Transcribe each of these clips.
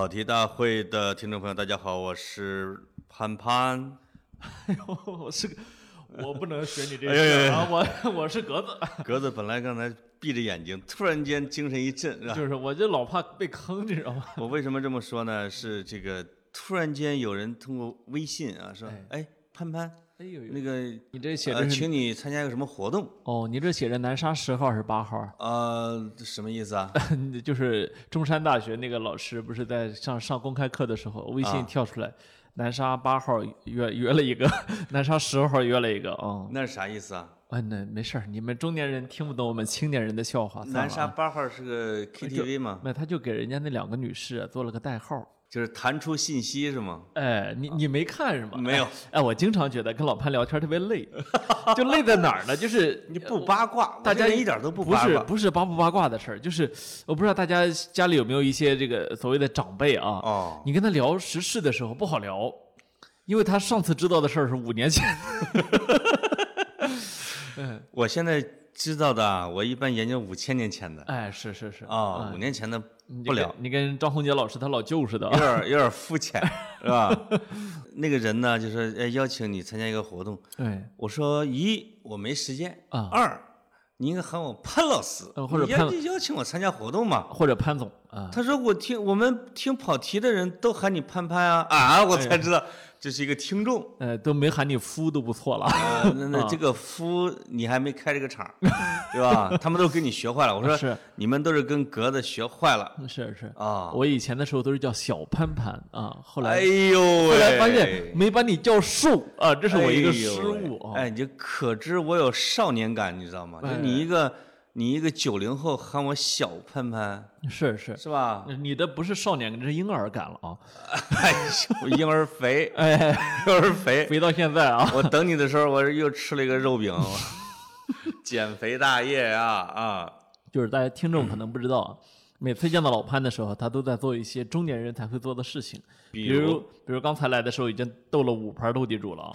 跑题大会的听众朋友，大家好，我是潘潘。哎呦，我是个，我不能学你这哎呦呦呦个啊，我 我是格子，格子本来刚才闭着眼睛，突然间精神一振，是吧？就是我就老怕被坑，你知道吗？我为什么这么说呢？是这个突然间有人通过微信啊说，哎，潘潘，哎呦呦，那个你这写呃，着是请你参加一个什么活动？哦，你这写着南沙十号还是八号？呃，这什么意思啊？就是中山大学那个老师不是在上上公开课的时候，微信跳出来，南沙八号约约了一个，南沙十号约了一个，哦，那是啥意思啊？啊，那没事儿，你们中年人听不懂我们青年人的笑话，南沙啊。八号是个 KTV 吗？那他就给人家那两个女士做了个代号。就是弹出信息是吗？哎，你你没看是吗？没有哎。哎，我经常觉得跟老潘聊天特别累，就累在哪儿呢？就是 你不八卦，大家一点都不不是八卦。不是八不八卦的事儿，就是我不知道大家家里有没有一些这个所谓的长辈啊，哦，你跟他聊时事的时候不好聊，因为他上次知道的事儿是五年前。嗯 我现在知道的啊，我一般研究五千年前的哎，是是是啊，五年前的不了，你跟张宏杰老师他老舅似的有啊。点有点肤浅，是吧？那个人呢，就说哎邀请你参加一个活动，对，我说一我没时间啊二你应该喊我潘老师，呃或者潘邀邀请我参加活动嘛。或者潘总啊，他说我听我们听跑题的人都喊你潘潘啊啊，我才知道这是一个听众。呃，都没喊你夫都不错了。啊，那那 这个夫你还没开这个场，对吧？他们都跟你学坏了。我说是你们都是跟格子学坏了是是啊。我以前的时候都是叫小潘潘啊，后来哎呦喂，后来发现没把你叫树啊，这是我一个失误啊。哎哎，你就可知我有少年感，你知道吗？就哎你一个你一个九零后喊我小潘潘，是是，是吧？你的不是少年感，这是婴儿感了啊！哎呦，婴儿肥，哎，婴儿肥。肥到现在啊，我等你的时候，我又吃了一个肉饼，减肥大业呀啊！就是大家听众可能不知道啊，每次见到老潘的时候，他都在做一些中年人才会做的事情，比比如如比如刚才来的时候已经斗了五盘斗地主了啊。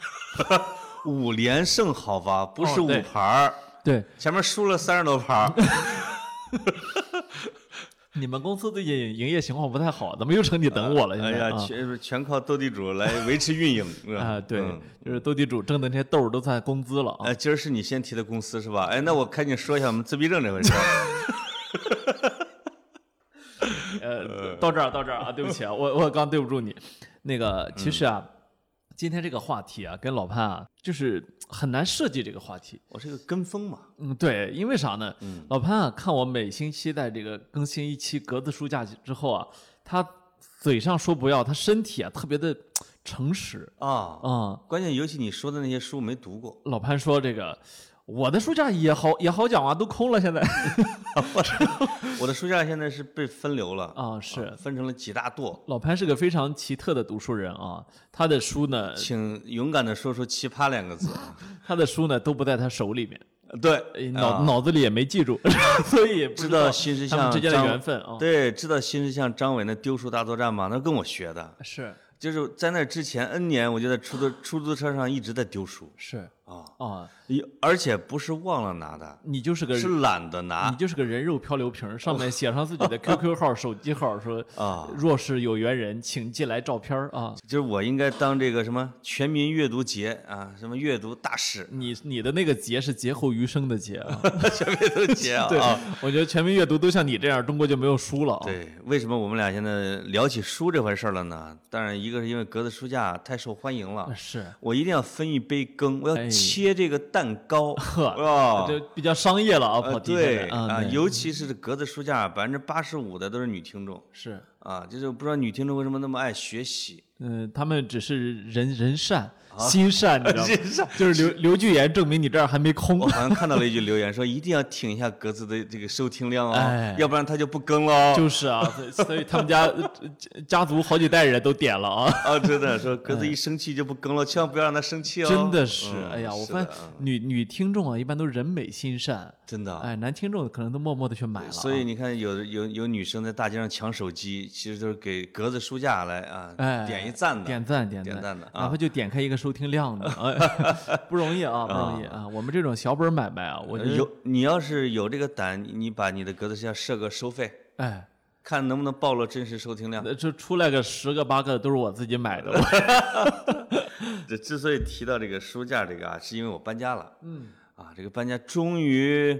五连胜好吧，不是五盘儿，对，前面输了三十多盘儿。你们公司最近营业情况不太好，怎么又成你等我了？现哎呀，全全靠斗地主来维持运营 啊，对嗯，就是斗地主挣的那些豆儿都算工资了啊。哎，今儿是你先提的公司是吧？哎，那我赶紧说一下我们自闭症这回事儿。呃，到这儿到这儿啊，对不起啊，我我刚对不住你。那个其实啊，今天这个话题啊，跟老潘啊，就是很难设计这个话题。我是个跟风嘛，嗯，对，因为啥呢？老潘啊，看我每星期在这个更新一期格子书架之后啊，他嘴上说不要，他身体啊特别的诚实啊，啊、关键尤其你说的那些书没读过，老潘说这个。我的书架也好也好讲啊，都空了现在 我的书架现在是被分流了啊。是，分成了几大垛，老潘是个非常奇特的读书人啊，他的书呢，请勇敢的说出“奇葩”两个字。他的书呢都不在他手里面，对呃，脑、啊脑子里也没记住，所以也不知道道新石像之间的缘分啊。对，知道新石像张伟那丢书大作战吗？那跟我学的，是就是在那之前 N 年，我就在出租出租车上一直在丢书是啊，啊，一而且不是忘了拿的，你就是个是懒得拿你就是个人肉漂流瓶，上面写上自己的 QQ 号、手机号，说啊。若是有缘人，请寄来照片啊。就是我应该当这个什么全民阅读节啊，什么阅读大使，你你的那个节是劫后余生的劫啊。全民阅读节啊。对啊，我觉得全民阅读都像你这样，中国就没有书了啊。对，为什么我们俩现在聊起书这回事儿了呢？当然，一个是因为格子书架太受欢迎了啊，，是我一定要分一杯羹，我要哎切这个蛋糕，呵啊，这比较商业了啊，呃跑题对啊，对尤其是格子书架，百分之八十五的都是女听众是。啊，就是不知道女听众为什么那么爱学习。嗯，他们只是人人善心善，你知道吗？心善吗？就是刘刘巨言证明你这儿还没空我。好像看到了一句留言，说一定要挺一下格子的这个收听量哦哎，要不然他就不更了哦。就是啊，所以他们家呃 家族好几代人都点了啊。啊，真的说格子一生气就不更了，千万不要让他生气哦。真的是，嗯哎呀，我是发现女女听众啊，一般都人美心善，真的。哎，男听众可能都默默的去买了啊。所以你看有，有有女生在大街上抢手机，其实都是给格子书架来啊，哎，点一赞的。点赞点点赞的啊哪怕就点开一个收听量的，哎，不容易啊，不容易啊。我们这种小本买卖啊，我觉得有你要是有这个胆，你你把你的格子箱设个收费，哎，看能不能暴露真实收听量。这出来个十个八个都是我自己买的。这之所以提到这个书架这个啊，是因为我搬家了。嗯。啊，这个搬家终于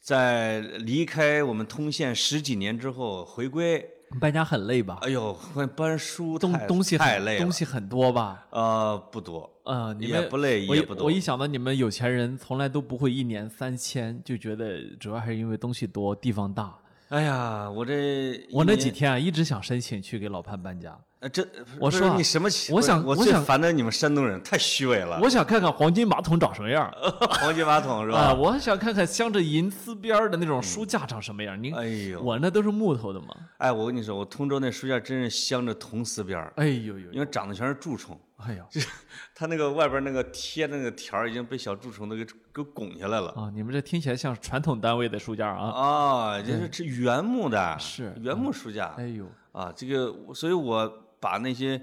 在离开我们通县十几年之后回归。搬家很累吧？哎呦，搬书东东西太累了，东西很多吧？呃，不多。呃，也不累，也不多。我一想到你们有钱人从来都不会一年三千，就觉得主要还是因为东西多，地方大。哎呀，我这我那几天啊，一直想申请去给老潘搬家。这我说你什么？我想，我最烦的你们山东人太虚伪了。我想看看黄金马桶长什么样。黄金马桶是吧？啊，我想看看镶着银丝边的那种书架长什么样。你哎呦，我那都是木头的嘛。哎，我跟你说，我通州那书架真是镶着铜丝边哎呦呦，因为长的全是蛀虫。哎呦，它那个外边那个贴的那个条已经被小蛀虫都给给拱下来了。啊，你们这听起来像传统单位的书架啊。啊，这是这原木的，是原木书架。哎呦，啊，这个，所以我。把那些，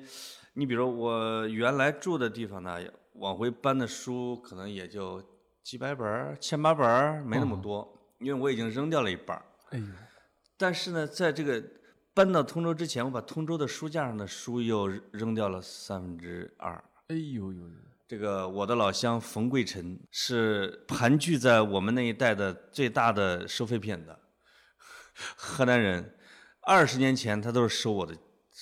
你比如我原来住的地方呢，往回搬的书可能也就几百本、千八本，没那么多，因为我已经扔掉了一半。哎呦！但是呢，在这个搬到通州之前，我把通州的书架上的书又扔掉了三分之二。哎呦呦呦！这个我的老乡冯贵臣是盘踞在我们那一带的最大的收废品的河南人，二十年前他都是收我的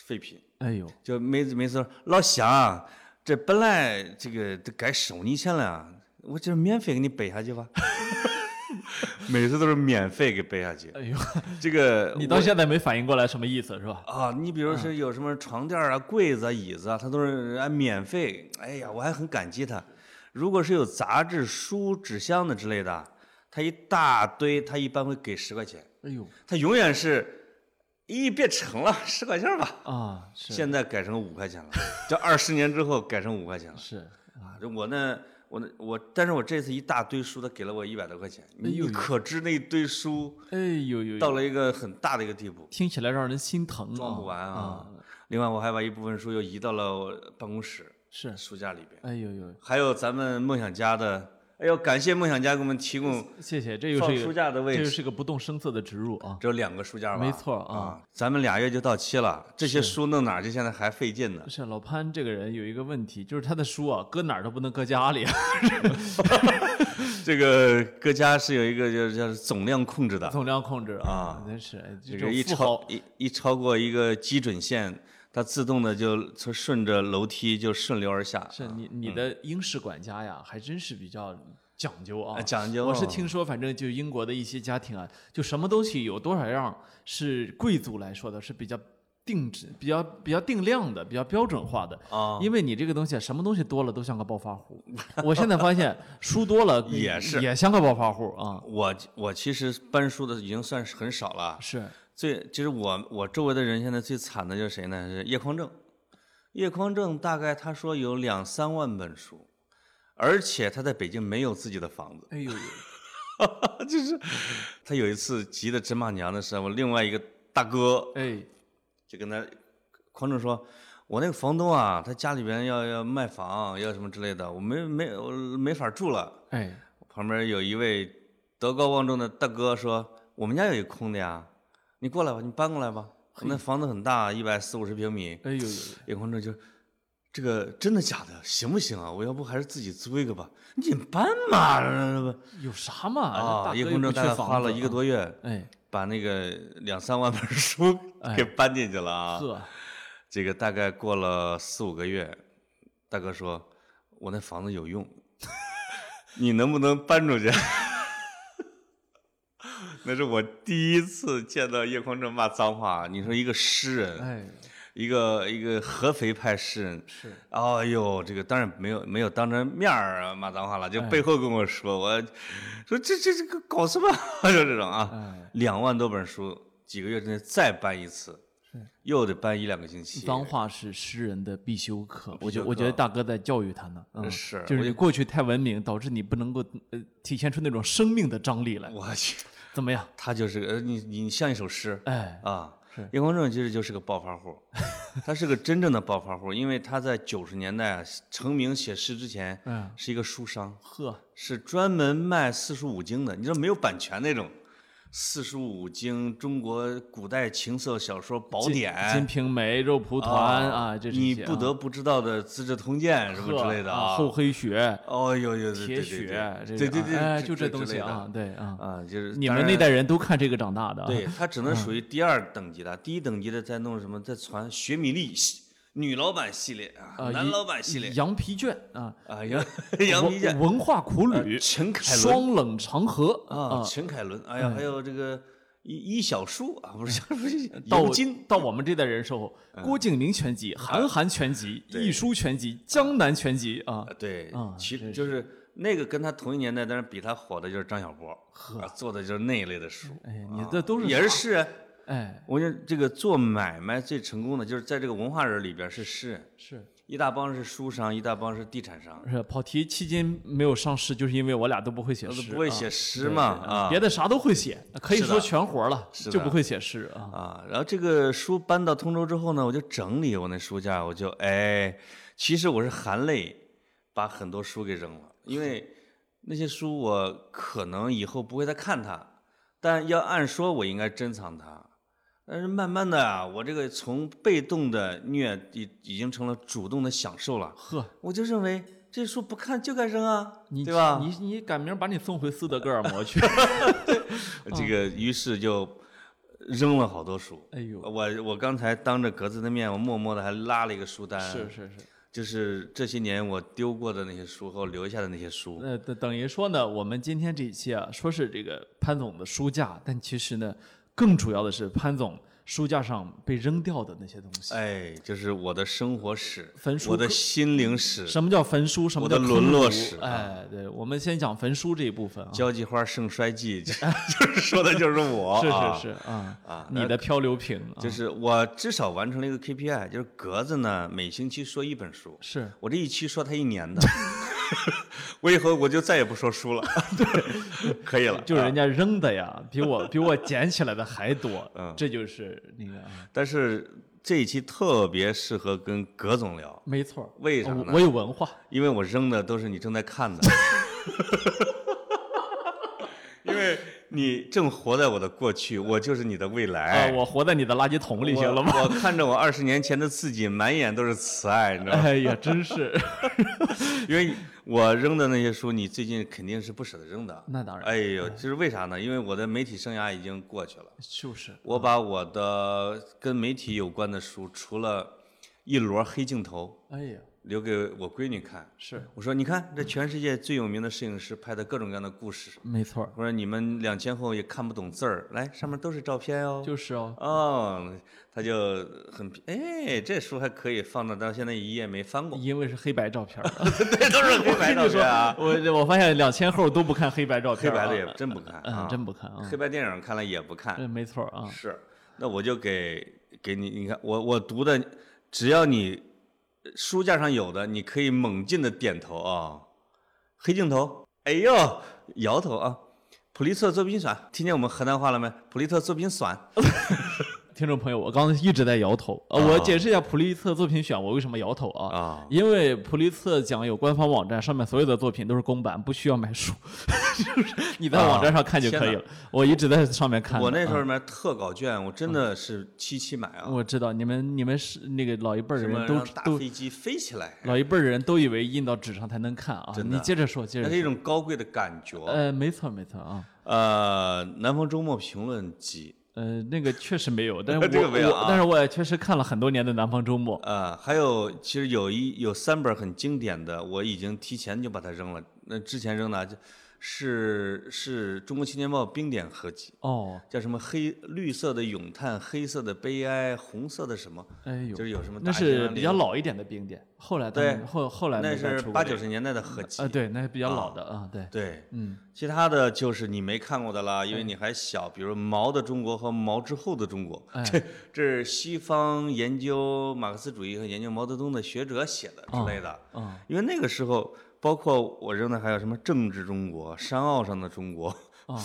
废品。哎呦，就每次每次老乡，这本来这个都该收你钱了，我这免费给你背下去吧。每次都是免费给背下去。哎呦，这个你到现在没反应过来什么意思是吧？啊，你比如说有什么床垫啊、柜子啊、椅子啊，他都是按免费。哎呀，我还很感激他。如果是有杂志、书、纸箱的之类的，他一大堆，他一般会给十块钱。哎呦，他永远是。咦，别成了，十块钱吧。啊，现在改成五块钱了。这二十年之后改成五块钱了。是啊，这我呢，我呢，我，但是我这次一大堆书，他给了我一百多块钱。你可知那一堆书？哎呦呦，到了一个很大的一个地步，听起来让人心疼，装不完啊。另外，我还把一部分书又移到了我办公室，是书架里边。哎呦呦，还有咱们梦想家的。哎呦，感谢梦想家给我们提供，谢谢，这又是书架的位置，这是个不动声色的植入啊。只有两个书架吧？没错啊。咱们俩月就到期了，这些书弄哪去？现在还费劲呢。是老潘这个人有一个问题，就是他的书啊，搁哪儿都不能搁家里。这个搁家是有一个叫叫总量控制的。总量控制啊，真是这个一超一一超过一个基准线。它自动的就从顺着楼梯就顺流而下。是你你的英式管家呀，还真是比较讲究啊。讲究。我是听说，反正就英国的一些家庭啊，就什么东西有多少样，是贵族来说的是比较定制、比较比较定量的、比较标准化的。啊。因为你这个东西什么东西多了都像个暴发户。我现在发现书多了也是也像个暴发户啊。我我其实搬书的已经算是很少了。是。最就是我我周围的人现在最惨的就是谁呢？是叶匡正。叶匡正大概他说有两三万本书，而且他在北京没有自己的房子。哎呦呦，就是他有一次急得直骂娘的时候，另外一个大哥哎就跟他匡正说：“我那个房东啊，他家里边要要卖房，要什么之类的，我没没我没法住了。”哎，旁边有一位德高望重的大哥说：“我们家有一空的呀。”你过来吧，你搬过来吧。那房子很大，一百四五十平米。哎呦呦！叶匡正就，这个真的假的？行不行啊？我要不还是自己租一个吧？你搬嘛，有啥嘛？啊！叶匡正大概花了一个多月，哎，把那个两三万本书给搬进去了啊。呵，这个大概过了四五个月，大哥说：“我那房子有用，你能不能搬出去？”那是我第一次见到叶匡正骂脏话。你说一个诗人，哎，一个一个合肥派诗人，是，哎呦，这个当然没有没有当着面儿骂脏话了，就背后跟我说，我说这这这个搞什么？就这种啊，两万多本书，几个月之内再搬一次，又得搬一两个星期。脏话是诗人的必修课，我觉我觉得大哥在教育他呢，嗯，是，就是你过去太文明，导致你不能够呃体现出那种生命的张力来。我去。怎么样？他就是呃，你你像一首诗，哎啊，是叶光正其实就是个暴发户，他是个真正的暴发户，因为他在九十年代成名写诗之前，嗯，是一个书商，呵，是专门卖四书五经的，你知道没有版权那种，四书五经、中国古代情色小说宝典、金瓶梅》《肉蒲团》啊，这你不得不知道的《资治通鉴》什么之类的啊，厚黑学、哦呦呦，对铁对血，对对对就这东西啊，对啊，啊，就是你们那代人都看这个长大的啊，对，它只能属于第二等级的，第一等级的在弄什么，在传学米粒系女老板系列啊，男老板系列。羊皮卷啊，啊，羊 羊皮卷。文，化苦呃旅，陈凯伦。双冷长河啊，陈凯伦，哎呀，还有这个一一小叔啊，不是小叔，到 尤金。到我们这代人时候，郭敬明全集、韩寒全集、对。一书全集、江南全集啊。啊，，对啊，其实就是那个跟他同一年代，但是比他火的就是张小波，啊，做的就是那一类的书，哎，你这都是也是啥诗人。哎，我觉得这个做买卖最成功的就是在这个文化人里边是诗人，是一大帮是书商，一大帮是地产商，是跑题期间没有上市，就是因为我俩都不会写都诗，啊不会写诗嘛啊别的啥都会写，可以说全活了，是就不会写诗啊。啊。然后这个书搬到通州之后呢，我就整理我那书架，我就哎，其实我是含泪把很多书给扔了，因为那些书我可能以后不会再看它，但要按说我应该珍藏它。但是慢慢的啊，我这个从被动的虐已已经成了主动的享受了。呵，我就认为这书不看就该扔啊，你对吧？你你赶明儿把你送回斯德哥尔摩去。这个于是就扔了好多书。哎呦，我我刚才当着格子的面，我默默的还拉了一个书单，是是是。就是这些年我丢过的那些书和我留下的那些书。那，等等于说呢，我们今天这一期啊，说是这个潘总的书架，但其实呢，更主要的是潘总书架上被扔掉的那些东西。哎，就是我的生活史，焚书我的心灵史，什么叫焚书？什么我的叫沦落史啊哎，对，我们先讲焚书这一部分啊。交际花盛衰记，就 就是说的就是我，是啊是是啊啊你的漂流瓶啊就是我至少完成了一个 KPI，就是格子呢每星期说一本书，是我这一期说他一年的，我以后我就再也不说书了，对，可以了。就是人啊家扔的呀，比我比我捡起来的还多。嗯这就是那个啊，但是这一期特别适合跟葛总聊，没错儿。为啥呢我我有文化，因为我扔的都是你正在看的，因为你正活在我的过去，我就是你的未啊，来。我活在你的垃圾桶里我行了吗？我看着我二十年前的自己，满眼都是慈爱，你知道吗？哎呀，真是，因为我扔的那些书，你最近肯定是不舍得扔的。那当然，哎呦，就是为啥呢？因为我的媒体生涯已经过去了，就是我把我的跟媒体有关的书，除了一摞黑镜头，哎呀，留给我闺女看。是我说，你看，这全世界最有名的摄影师拍的各种各样的故事。没错，我说你们两千后也看不懂字儿，来，上面都是照片哦。就是哦，哦，他就很哎，这书还可以放到到现在一页没翻过，因为是黑白照片儿。对，都是黑白照片啊。我我发现两千后都不看黑白照片啊，黑白的也真不看真不看啊，黑白电影看了也不看。这没错啊，是，那我就给给你，你看我我读的，只要你书架上有的，你可以猛劲的点头啊，黑镜头，哎呦，摇头啊，普利策作品选，听见我们河南话了没？普利策作品选，听众朋友，我刚才一直在摇头。呃，我解释一下普利策作品选，我为什么摇头啊？啊因为普利策奖有官方网站，上面所有的作品都是公版，不需要买书，就是你在网站上看就可以了。我一直在上面看的。我那时候啊买特稿卷，我真的是七七买啊，我知道你们你们是那个老一辈儿人都都飞机飞起来，老一辈儿的人都以为印到纸上才能看啊。真的你接着说，接着说。那是一种高贵的感觉。呃，没错没错啊。呃，南方周末评论集，呃，那个确实没有，但是我 这个没有啊我但是我也确实看了很多年的《南方周末》。呃，还有其实有一有三本很经典的，我已经提前就把它扔了。那之前扔的就是是中国青年报冰点合集，哦，叫什么黑绿色的咏叹，黑色的悲哀，红色的什么，哎呦，就是有什么那是比较老一点的冰点，后来他对后后来那是八九十年代的合集。啊，对，那是比较老的啊，对，对，嗯，其他的就是你没看过的啦，因为你还小，比如毛的中国和毛之后的中国，哎这这是西方研究马克思主义和研究毛泽东的学者写的之类的。啊，因为那个时候，包括我扔的还有什么政治中国、山坳上的中国，啊，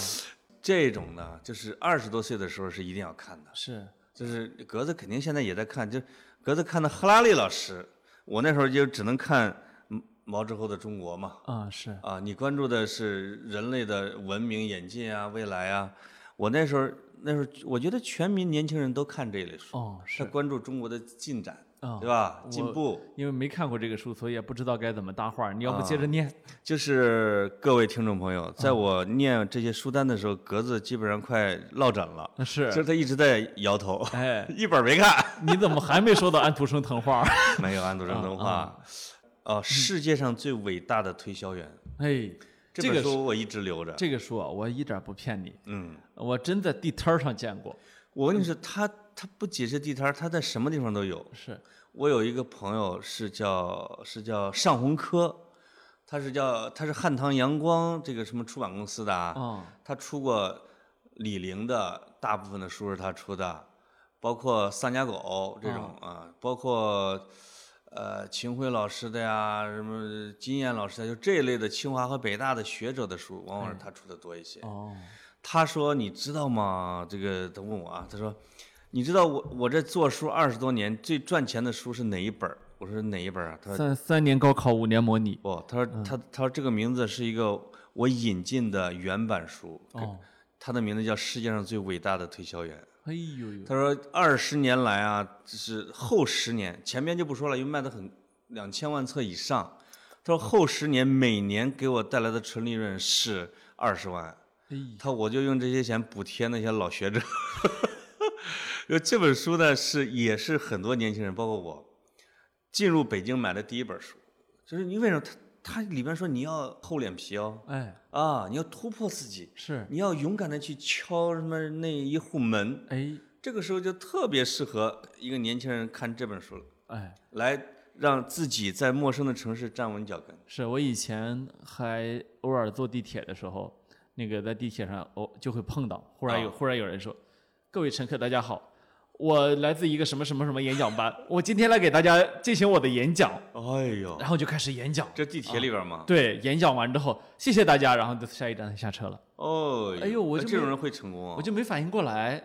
这种呢，就是二十多岁的时候是一定要看的。是，就是格子肯定现在也在看，就格子看的赫拉利老师，我那时候就只能看嗯毛之后的中国嘛。啊，是，啊，你关注的是人类的文明演进啊、未来啊，我那时候那时候我觉得全民年轻人都看这类书，哦，他是关注中国的进展，啊对，吧？进步。因为没看过这个书，所以也不知道该怎么搭话。你要不接着念？就是各位听众朋友，在嗯我念这些书单的时候，格子基本上快落枕了，是就是他一直在摇头，哎，一本没看。你怎么还没说到安徒生童话？没有安徒生童话啊。哦，世界上最伟大的推销员，哎，这这个本书我一直留着。这个书啊，我一点不骗你，嗯，我真在地摊上见过。我跟你说，他他不仅是地摊，他在什么地方都有。是，我有一个朋友是叫是叫尚鸿科，他是叫他是汉唐阳光这个什么出版公司的啊，哦，他出过李陵的大部分的书是他出的，包括丧家狗这种啊，包括呃秦晖老师的呀，什么金燕老师的，就这一类的清华和北大的学者的书，往往是他出的多一些。哦，他说：“你知道吗？这个他问我啊，他说，你知道我我这做书二十多年最赚钱的书是哪一本？我说哪一本啊？他说三三年高考，五年模拟。不，他说他他说这个名字是一个我引进的原版书，哦，他的名字叫《世界上最伟大的推销员》。哎呦呦，他说二十年来啊，就是后十年，前面就不说了，因为卖的很两千万册以上。他说后十年每年给我带来的纯利润是二十万。”哎，他我就用这些钱补贴那些老学者。就这本书呢，是也是很多年轻人，包括我，进入北京买的第一本书。就是你为什么他他里边说你要厚脸皮哦，哎，啊，你要突破自己，是，你要勇敢的去敲什么那一户门。哎，这个时候就特别适合一个年轻人看这本书了，哎，来让自己在陌生的城市站稳脚跟。是我以前还偶尔坐地铁的时候，那个在地铁上哦就会碰到，忽然有、啊忽然有人说：“各位乘客，大家好，我来自一个什么什么什么演讲班，我今天来给大家进行我的演讲。哎”呦，然后就开始演讲。这地铁里边吗？对，演讲完之后，谢谢大家，然后就下一站下车了，哦，哎呦我就这种人会成功啊！我就没反应过来，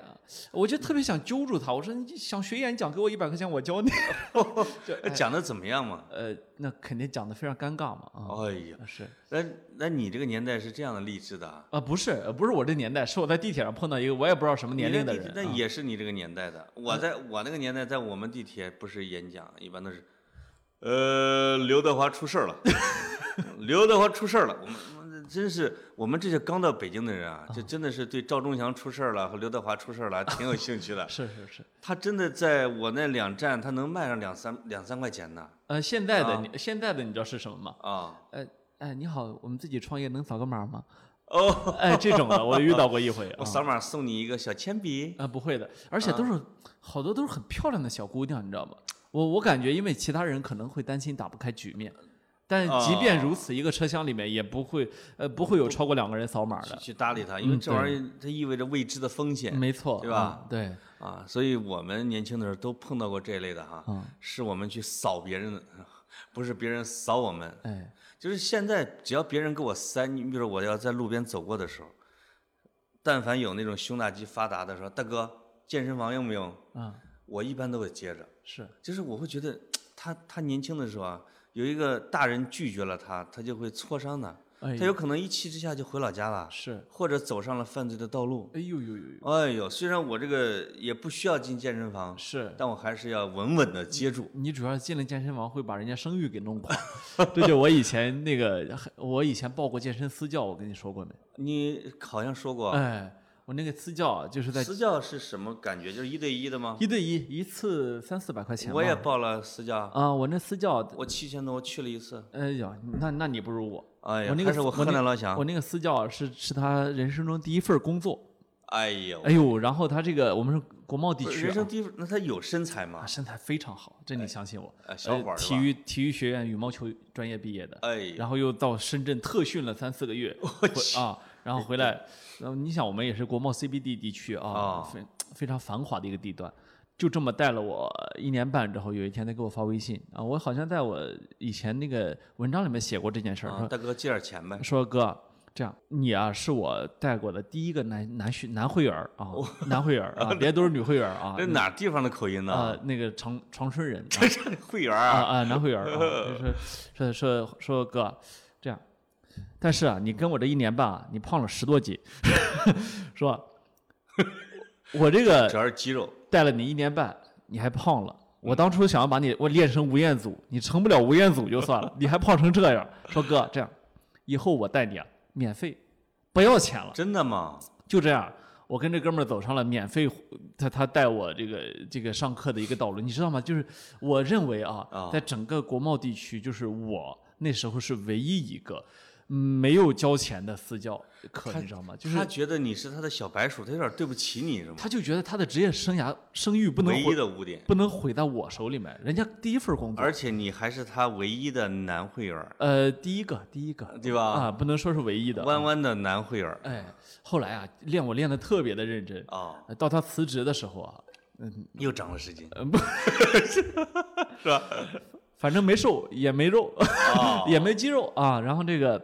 我就特别想揪住他，我说你想学演讲，给我一百块钱，我教你。讲的怎么样嘛？呃，那肯定讲的非常尴尬嘛啊。哎呀，是那那你这个年代是这样的励志的啊？啊，不是，呃不是我这年代，是我在地铁上碰到一个我也不知道什么年龄的人那也是你这个年代的。我在我那个年代，在我们地铁不是演讲，一般都是，呃，刘德华出事儿了，刘德华出事儿了。我们真是我们这些刚到北京的人啊，就真的是对赵忠祥出事儿了和刘德华出事儿了挺有兴趣的。是是是，他真的在我那两站，他能卖上两三两三块钱呢。呃，现在的啊你现在的你知道是什么吗？啊，呃，哎，你好，我们自己创业能扫个码吗？哦，哎，这种的我遇到过一回 啊。我扫码送你一个小铅笔。啊，不会的，而且都是好多都是很漂亮的小姑娘，你知道吗？我我感觉，因为其他人可能会担心打不开局面，但即便如此，一个车厢里面也不会呃不会有超过两个人扫码的。去去搭理他，因为嗯这玩意儿它意味着未知的风险没错，对吧啊对，啊，所以我们年轻的时候都碰到过这一类的哈，嗯是我们去扫别人的，不是别人扫我们。哎，就是现在只要别人给我塞，你比如说我要在路边走过的时候，但凡有那种胸大肌发达的说，大哥健身房用不用？啊，我一般都会接着，是，就是我会觉得 他他年轻的时候啊，有一个大人拒绝了他，他就会挫伤的，哎他有可能一气之下就回老家了，是，或者走上了犯罪的道路。哎呦呦呦呦，哎呦，虽然我这个也不需要进健身房，是。但我还是要稳稳的接住。你主要进了健身房会把人家声誉给弄垮，这就我以前那个，我以前报过健身私教，我跟你说过没？你好像说过，哎，我那个私教啊就是在私教是什么感觉？就是一对一的吗？一对一，一次三四百块钱。我也报了私教，啊，我那私教，我七千多，我去了一次。哎呀，那那你不如我。哎呀我，那个还是我河南老乡我。那个私教是是他人生中第一份工作，哎呦，哎呦，然后他这个我们是国贸地区、啊人生，第一，那他有身材吗啊，？身材非常好，这你相信我。哎，小伙儿呃体育体育学院羽毛球专业毕业的，哎，然后又到深圳特训了三四个月，我去啊，然后回来，然后你想我们也是国贸 CBD 地区啊啊，非非常繁华的一个地段，就这么带了我一年半之后，有一天他给我发微信啊，我好像在我以前那个文章里面写过这件事儿，啊大哥借点钱呗。说哥，这样你啊是我带过的第一个男男学男会员儿啊，男会员啊，别都是女会员啊 这，哪地方的口音呢啊呢？那个长长春人啊 这是会员啊啊！啊男会员儿啊，就是说说说哥，但是啊你跟我这一年半啊，你胖了十多斤，说 我这个主要是肌肉。带了你一年半，你还胖了。我当初想要把你我练成吴彦祖，你成不了吴彦祖就算了，你还胖成这样。说哥，这样，以后我带你啊，免费，不要钱了。真的吗？就这样，我跟这哥们儿走上了免费，他他带我这个这个上课的一个道路，你知道吗？就是我认为啊，在整个国贸地区，就是我那时候是唯一一个。没有交钱的私教课，你知道吗？就是他觉得你是他的小白鼠，他有点对不起你，是吗？他就觉得他的职业生涯声誉不能唯一的污点，不能毁在我手里面。人家第一份工作，而且你还是他唯一的男会员。呃，第一个，第一个，对吧？啊，不能说是唯一的。弯弯的男会员。哎，后来啊，练我练的特别的认真啊。到他辞职的时候啊，嗯，又长了十斤，嗯不，是吧？反正没瘦，也没肉，也没肌肉啊。然后这个。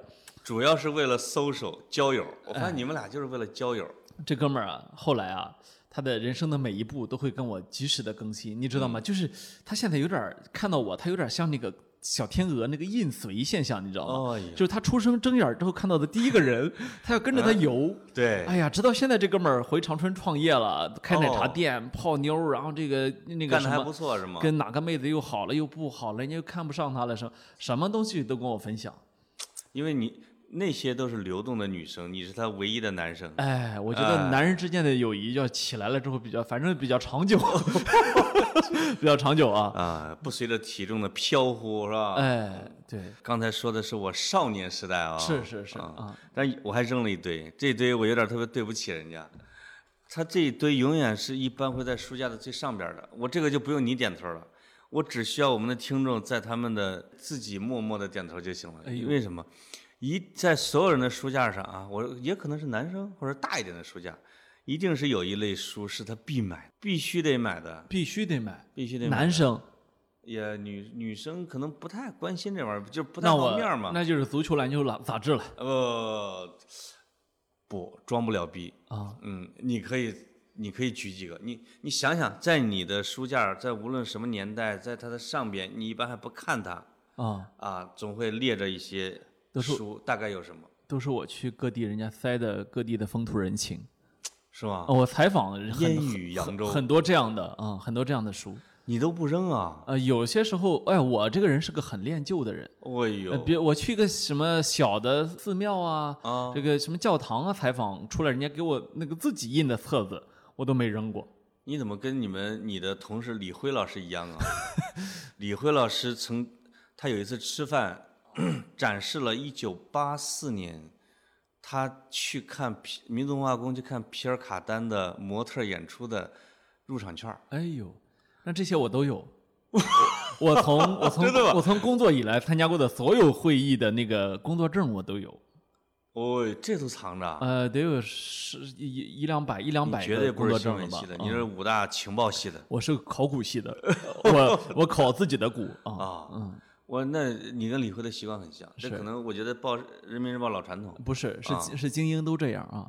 主要是为了搜手交友，我发现你们俩就是为了交友。这哥们儿啊，后来啊，他的人生的每一步都会跟我及时的更新，你知道吗？就是他现在有点看到我，他有点像那个小天鹅那个印随现象，你知道吗？就是他出生睁眼之后看到的第一个人，他要跟着他游。对。哎呀，直到现在这哥们儿回长春创业了，开奶茶店、泡妞，然后这个那个什么，干的还不错是吗？跟哪个妹子又好了又不好了，人家又看不上他了，什什么东西都跟我分享。因为你。那些都是流动的女生，你是他唯一的男生。哎，我觉得男人之间的友谊要起来了之后比较，反正比较长久，比较长久啊。啊，不随着体重的飘忽，是吧？哎，对。刚才说的是我少年时代啊。是是是啊。但我还扔了一堆，这堆我有点特别对不起人家。他这一堆永远是一般会在书架的最上边的，我这个就不用你点头了，我只需要我们的听众在他们的自己默默的点头就行了。为什么？一在所有人的书架上啊，我也可能是男生或者大一点的书架，一定是有一类书是他必买，必须得买的，必须得买，必须得买。男生，也女女生可能不太关心这玩意儿，就不太好面嘛。那就是足球篮球杂杂志了。呃，不装不了逼啊。嗯，你可以你可以举几个，你你想想，在你的书架，在无论什么年代，在它的上边，你一般还不看它啊啊，总会列着一些。书大概有什么？都是我去各地人家塞的各地的风土人情，是吗？我采访烟雨扬州很多这样的啊，很多这样的书，你都不扔啊？呃，有些时候，哎，我这个人是个很恋旧的人。哎呦，别我去个什么小的寺庙啊，这个什么教堂啊，采访出来，人家给我那个自己印的册子，我都没扔过。你怎么跟你们你的同事李辉老师一样啊？李辉老师曾他有一次吃饭。展示了一九八四年，他去看皮民族文化宫去看皮尔卡丹的模特演出的入场券哎呦，那这些我都有。我从我从我从工作以来参加过的所有会议的那个工作证我都有。哦，这都藏着？呃，得有十一一两百一两百个工作证吧？你是武大情报系的？我是考古系的，我我考自己的古啊嗯。我那你跟李辉的习惯很像，这可能我觉得报人民日报老传统，不是是是精英都这样啊。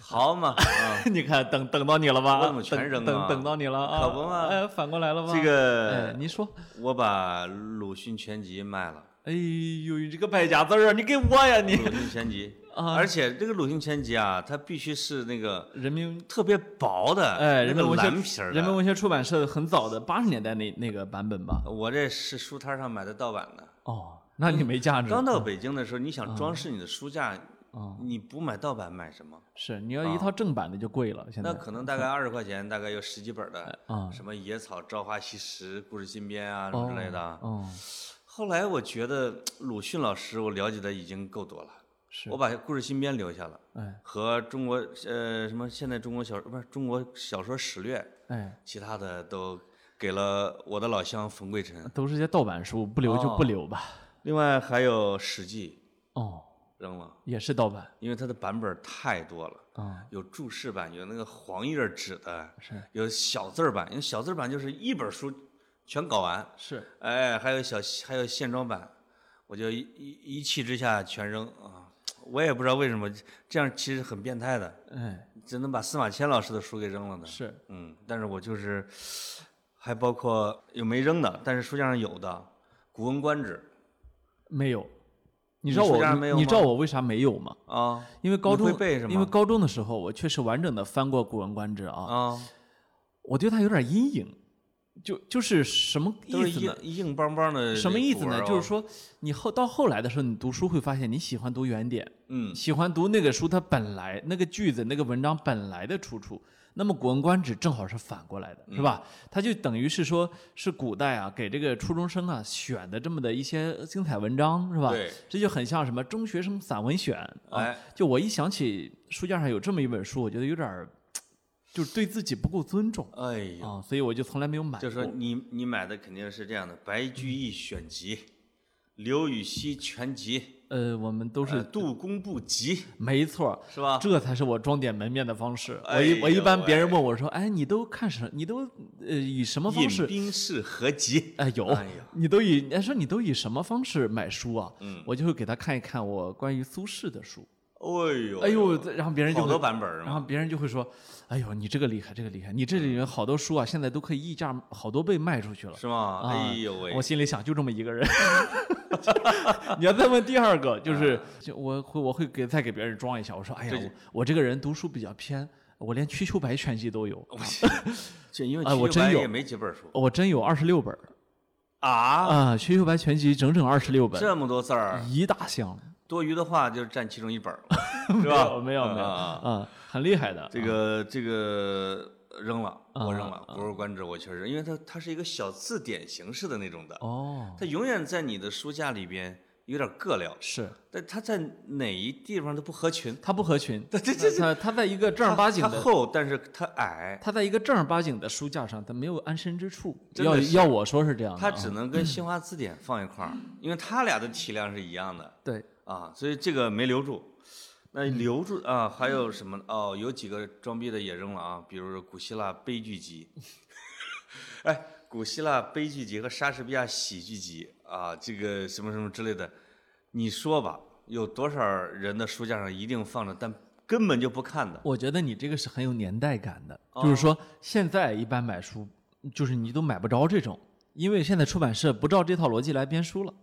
好嘛 你看等等到你了吧？我怎么全扔等等到你了啊？可不嘛？哎，反过来了吧？这个，你说，我把鲁迅全集卖了。哎呦，这个败家子儿，你给我呀你！鲁迅全集。啊！而且这个鲁迅全集啊，它必须是那个人民特别薄的，哎，人民文学人民文学出版社很早的八十年代那那个版本吧。我这是书摊上买的盗版的。哦，那你没价值。刚到北京的时候，你想装饰你的书架，你不买盗版买什么？是，你要一套正版的就贵了。现在那可能大概二十块钱，大概有十几本的啊，什么《野草》《朝花夕拾》《故事新编》啊什么之类的。哦。后来我觉得鲁迅老师，我了解的已经够多了。我把故事新编留下了，哎，和中国呃什么现代中国小不是中国小说史略，哎，其他的都给了我的老乡冯桂臣，都是些盗版书，不留就不留吧。另外还有《史记》，哦，扔了，也是盗版，因为它的版本太多了，啊，有注释版，有那个黄页纸的，是，有小字版，因为小字版就是一本书全搞完，是，哎，还有小还有线装版，我就一一气之下全扔啊。我也不知道为什么这样，其实很变态的。哎，只能把司马迁老师的书给扔了呢。是，嗯，但是我就是，还包括有没扔的，但是书架上有的《古文观止》，没有，你知道我你你知道我为啥没有吗？啊因为高中因为高中的时候我确实完整的翻过《古文观止》啊，啊，我对它有点阴影，就就是什么意思呢硬？硬邦邦的什么意思呢？就是说，你后到后来的时候，你读书会发现你喜欢读原点，嗯喜欢读那个书它本来那个句子、那个文章本来的出处。那么《古文观止》正好是反过来的，是吧？嗯它就等于是说，是古代啊给这个初中生啊选的这么的一些精彩文章，是吧？对，这就很像什么中学生散文选啊。哎就我一想起书架上有这么一本书，我觉得有点儿，就是对自己不够尊重哎呀，啊，所以我就从来没有买过。就说你你买的肯定是这样的，白居易选集、刘禹锡全集、呃，我们都呃是杜工部集，没错，是吧？这才是我装点门面的方式。我哎一我一般别人问我说：“哎，你都看什？你都呃以什么方饮式？”冰室合集，哎有哎呀，你都以人家说你都以什么方式买书啊？嗯我就会给他看一看我关于苏轼的书。哎呦哎呦，然后别人就会好多版本儿然后，别人就会说：“哎呦，你这个厉害，这个厉害！你这里面好多书啊，现在都可以溢价好多倍卖出去了。”是吗？啊哎呦喂。我，心里想，就这么一个人。你要再问第二个，就是就我会我会给再给别人装一下，我说：“哎呀，我我这个人读书比较偏，我连瞿秋白全集都有，这因为哎我真有瞿秋白也没几本书。我真有二十六本儿。啊，啊，瞿秋白全集整整二十六本，这么多字儿，一大箱，多余的话就占其中一本儿，是吧？有没有没有啊啊，很厉害的。这个这个扔了，我扔了啊，博物观止我确实，因为它它是一个小字典形式的那种的，哦，它永远在你的书架里边有点个料，是但它在哪一地方都不合群。它不合群，这这它它在一个正儿八经的它厚，但是它矮，它在一个正儿八经的书架上，它没有安身之处。要要我说是这样的啊，它只能跟新华字典放一块儿，因为它俩的体量是一样的对啊，所以这个没留住。那留住啊，还有什么？哦，有几个装逼的也扔了啊，比如说古希腊悲剧集，哎，古希腊悲剧集和莎士比亚喜剧集啊，这个什么什么之类的，你说吧，有多少人的书架上一定放着，但根本就不看的？我觉得你这个是很有年代感的，哦就是说现在一般买书，就是你都买不着这种，因为现在出版社不照这套逻辑来编书了，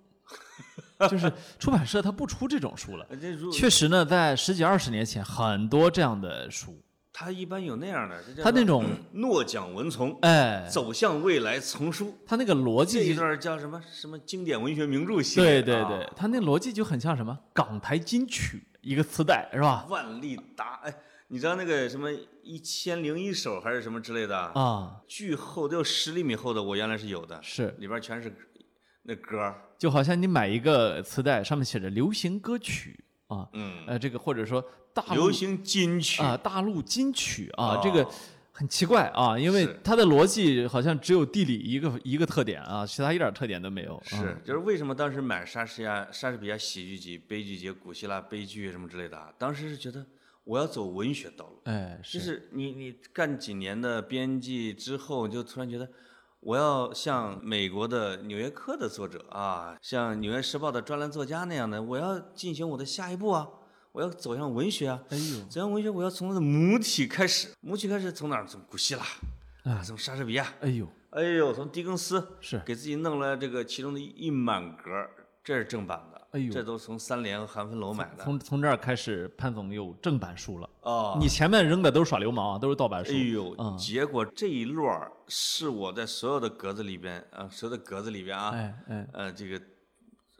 就是出版社它不出这种书了。确实呢，在十几二十年前，很多这样的书，他一般有那样的，他那种 诺奖文丛，哎，走向未来丛书。他那个逻辑这一，段叫什么什么经典文学名著系列？啊对对对，他那逻辑就很像什么港台金曲一个磁带是吧？万利达，哎，你知道那个什么一千零一首还是什么之类的？啊，巨厚，都有十厘米厚的，我原来是有的，是，里边全是那歌儿。就好像你买一个磁带，上面写着流行歌曲啊，嗯，呃，这个或者说大陆流行金曲啊，大陆金曲啊，哦这个很奇怪啊，因为它的逻辑好像只有地理一个一个特点啊，其他一点特点都没有。是嗯，就是为什么当时买莎士亚莎士比亚喜剧集、悲剧集、古希腊悲剧什么之类的啊，当时是觉得我要走文学道路。哎，就是是你你干几年的编辑之后，就突然觉得，我要像美国的《纽约客》的作者啊，像《纽约时报》的专栏作家那样的，我要进行我的下一步啊，我要走向文学啊。哎呦，走向文学，我要从它的母体开始，母体开始从哪儿？从古希腊，啊，从莎士比亚，哎呦，哎呦，从狄更斯，是给自己弄了这个其中的一满格，这是正版的，哎呦这都从三联和韩风楼买的。从从这儿开始，潘总有正版书了。哦，你前面扔的都是耍流氓啊，都是盗版书哎。呦，嗯结果这一摞是我在所有的格子里边，啊，所有的格子里边啊，哎哎，呃，这个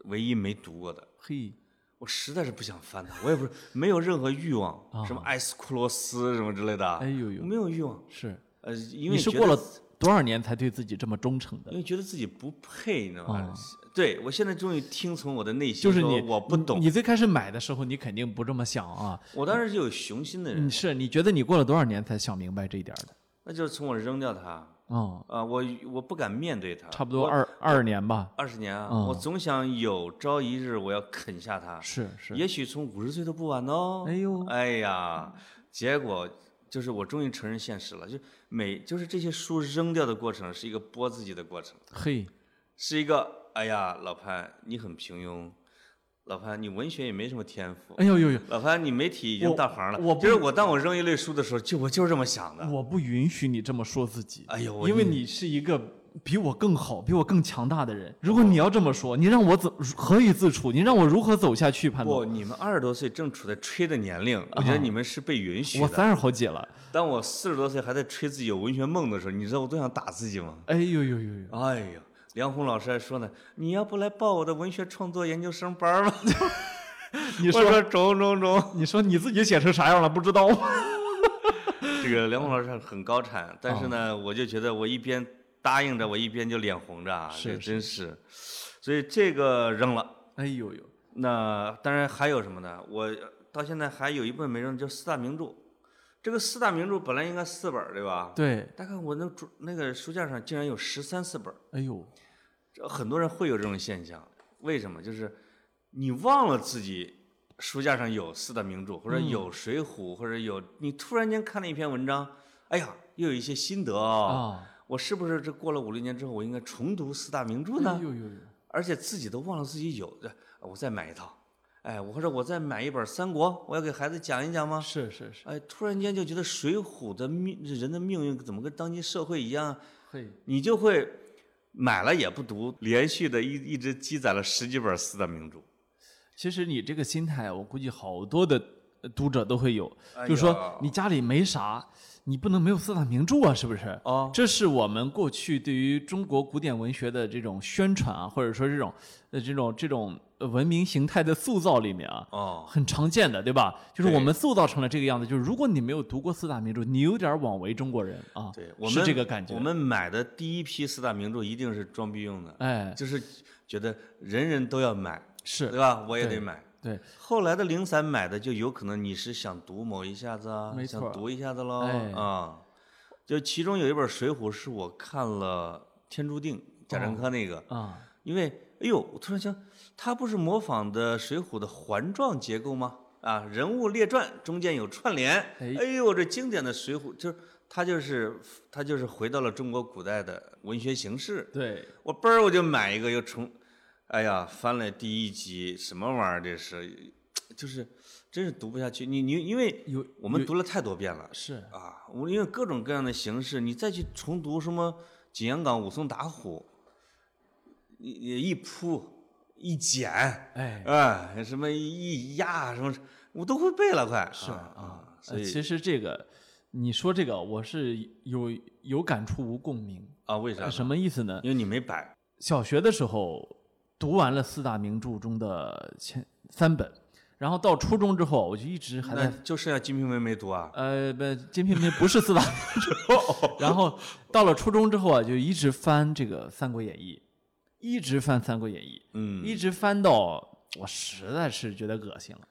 唯一没读过的，嘿，我实在是不想翻它，我也不是没有任何欲望，什么艾斯库罗斯什么之类的，啊哎呦呦没有欲望，是，呃，因为你是过了多少年才对自己这么忠诚的因？为觉得自己不配，你知道吗哦？对我现在终于听从我的内心，说就是你，我不懂，你最开始买的时候，你肯定不这么想啊。我当时是有雄心的人你，是你觉得你过了多少年才想明白这一点的？那就是从我扔掉它，哦，啊，我我不敢面对它，差不多二二十年吧。二十年啊，嗯我总想有朝一日我要啃下它，是是。也许从五十岁都不晚哦。哎呦哎呀，结果就是我终于承认现实了，就每就是这些书扔掉的过程是一个剥自己的过程，嘿，是一个哎呀，老潘你很平庸，老潘你文学也没什么天赋。哎呦呦呦，老潘，你媒体已经我到行了。我不就是我，当我扔一类书的时候，就我就是这么想的。我不允许你这么说自己。哎呦因为你你是一个比我更好、比我更强大的人。如果你要这么说，你让我怎何以自处？你让我如何走下去？潘不，你们二十多岁正处在吹的年龄，我觉得你们是被允许的。我三十好几了。当我四十多岁还在吹自己有文学梦的时候，你知道我多想打自己吗？哎呦呦呦呦！哎呦，梁红老师还说呢，你要不来报我的文学创作研究生班吧？你 我说说，中中中。你说你自己写成啥样了？不知道吗？这个梁红老师很高产，但是呢，我就觉得我一边答应着，我一边就脸红着啊，这真是，所以这个扔了。哎呦呦！那当然还有什么呢？我到现在还有一部分没扔，叫四大名著。这个四大名著本来应该四本儿，对吧？对，大概我那主那个书架上竟然有十三四本儿，哎呦，这很多人会有这种现象。为什么？就是你忘了自己书架上有四大名著，或者嗯有《水浒》，或者有你突然间看了一篇文章，哎呀，又有一些心得啊、啊！我是不是这过了五六年之后，我应该重读四大名著呢？哎呦呦呦！而且自己都忘了自己有的，我再买一套，哎，我或者我再买一本《三国》，我要给孩子讲一讲吗？是是是，哎，突然间就觉得《水浒》的命人的命运怎么跟当今社会一样，嘿，你就会买了也不读，连续的一一直积攒了十几本四大名著。其实你这个心态，我估计好多的呃读者都会有，哎就是说你家里没啥，你不能没有四大名著啊，是不是？哦，这是我们过去对于中国古典文学的这种宣传啊，或者说这种呃这种这种呃文明形态的塑造里面啊，哦，很常见的，对吧？就是我们塑造成了这个样子，就是如果你没有读过四大名著，你有点枉为中国人啊，对，我是们这个感觉。我们买的第一批四大名著一定是装逼用的，哎，就是觉得人人都要买，是对吧？我也得买。对，后来的零散买的就有可能你是想读某一下子啊，没错想读一下子喽哎啊。就其中有一本《水浒》是我看了《天注定》贾樟柯那个，啊，因为哎呦，我突然想，他不是模仿的《水浒》的环状结构吗？啊，人物列传中间有串联，哎。哎呦，这经典的《水浒》就是他就是他就是回到了中国古代的文学形式。对，我嘣儿我就买一个，又重，哎呀，翻了第一集，什么玩意儿这是，就是真是读不下去。你你因为有我们读了太多遍了。是。啊，我因为各种各样的形式，你再去重读什么景阳冈武松打虎，一一扑一剪，哎。啊，什么一压什么，我都会背了，快是啊啊，所以呃其实这个，你说这个，我是有有感触无共鸣。啊，为啥什么意思呢？因为你没摆，小学的时候读完了四大名著中的前三本，然后到初中之后，我就一直还在就剩下《金瓶梅》没读啊。呃不，《金瓶梅》不是四大名著。然后到了初中之后啊，就一直翻这个《三国演义》，一直翻《三国演义》，嗯，一直翻到我实在是觉得恶心了。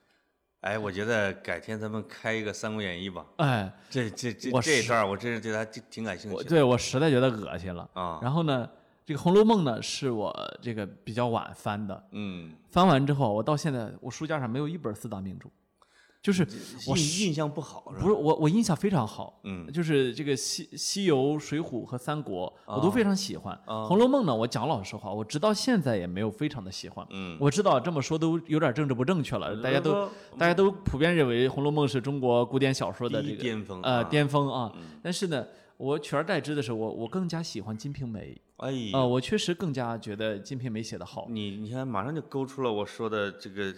哎，我觉得改天咱们开一个《三国演义》吧。哎，这这这我这一段，我真是对他挺挺感兴趣的我对我实在觉得恶心了。啊。然后呢，这个《红楼梦》呢是我这个比较晚翻的，嗯，翻完之后，我到现在我书架上没有一本四大名著，就是我印印象不好？不是我我印象非常好，嗯就是这个西西游、水浒和三国我都非常喜欢。哦红楼梦呢，我讲老实话，我直到现在也没有非常的喜欢。嗯，我知道这么说都有点政治不正确了，大家都大家都普遍认为《红楼梦》是中国古典小说的这个巅峰呃啊巅峰啊。嗯但是呢，我取而代之的是，我我更加喜欢《金瓶梅》哎呀，呃，我确实更加觉得《金瓶梅》写的好。你你看，马上就勾出了我说的这个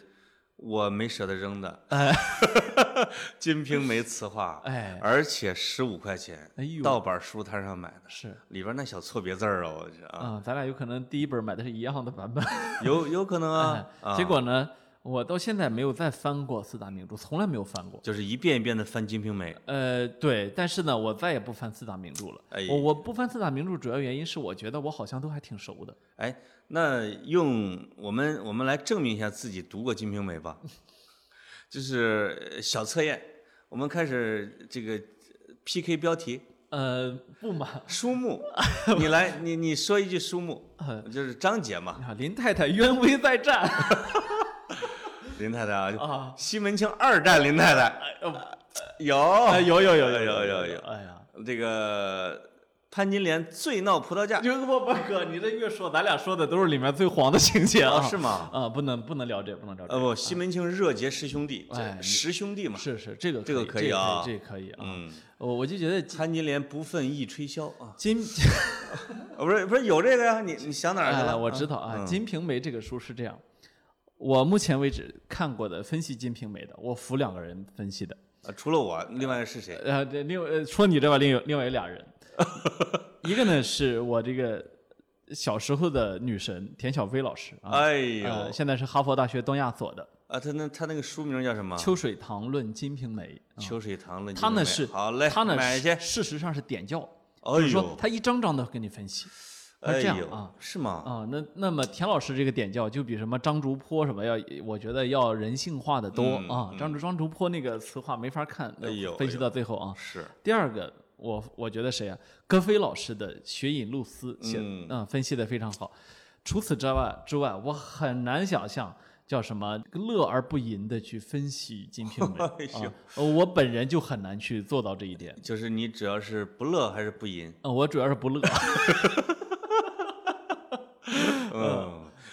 我没舍得扔的哎《金瓶梅》词话，哎。而且十五块钱，哎呦，盗版书摊上买的，是。里边那小错别字儿啊，我去啊，啊，咱俩有可能第一本买的是一样的版本。有有可能啊 结果呢，我到现在没有再翻过四大名著，从来没有翻过。就是一遍一遍的翻《金瓶梅》，呃，对，但是呢，我再也不翻四大名著了。哎我我不翻四大名著，主要原因是我觉得我好像都还挺熟的。哎，那用我们我们来证明一下自己读过《金瓶梅》吧，就是呃小测验，我们开始这个 PK 标题，呃，不嘛，书目，你来，你你说一句书目，呃就是章节嘛，林太太冤威在战 林太太啊，啊，西门庆二战林太太有哎有有有有有有有哎呀，这个潘金莲醉闹葡萄架，不不不哥，你这越说，咱俩说的都是里面最黄的情节啊，是吗？啊，不能不能聊这，不能聊这。呃不，西门庆热结十兄弟，哎这十兄弟嘛。是是，这个这个可可以啊这个可以啊。嗯，我我就觉得潘金莲不忿一吹箫啊，金，呃不是不是有这个呀？你你想哪儿去哎，了？我知道啊，嗯《金瓶梅》这个书是这样，我目前为止看过的分析《金瓶梅》的，我服两个人分析的。呃除了我，另外是谁？呃，这另外呃除了你之外，另有另外有俩人，一个呢是我这个小时候的女神田小飞老师啊，哎呃，现在是哈佛大学东亚所的啊，他那他那个书名叫什么？《秋水堂论金瓶梅》啊。秋水堂论金梅他呢瓶梅是好嘞，他呢买去。事实上是点教，哎就是说呦，他一张张的给你分析，是这样呦啊。是吗？啊，那那么田老师这个点教就比什么张竹坡什么要，我觉得要人性化的多嗯啊。张竹张竹坡那个词话没法看，哎呦分析到最后啊。是，第二个，我我觉得谁啊？戈飞老师的《雪隐露丝》写嗯嗯分析的非常好。除此之外之外，我很难想象叫什么乐而不淫的去分析《金瓶梅 》啊，呃我本人就很难去做到这一点。就是你只要是不乐还是不淫，呃，我主要是不乐。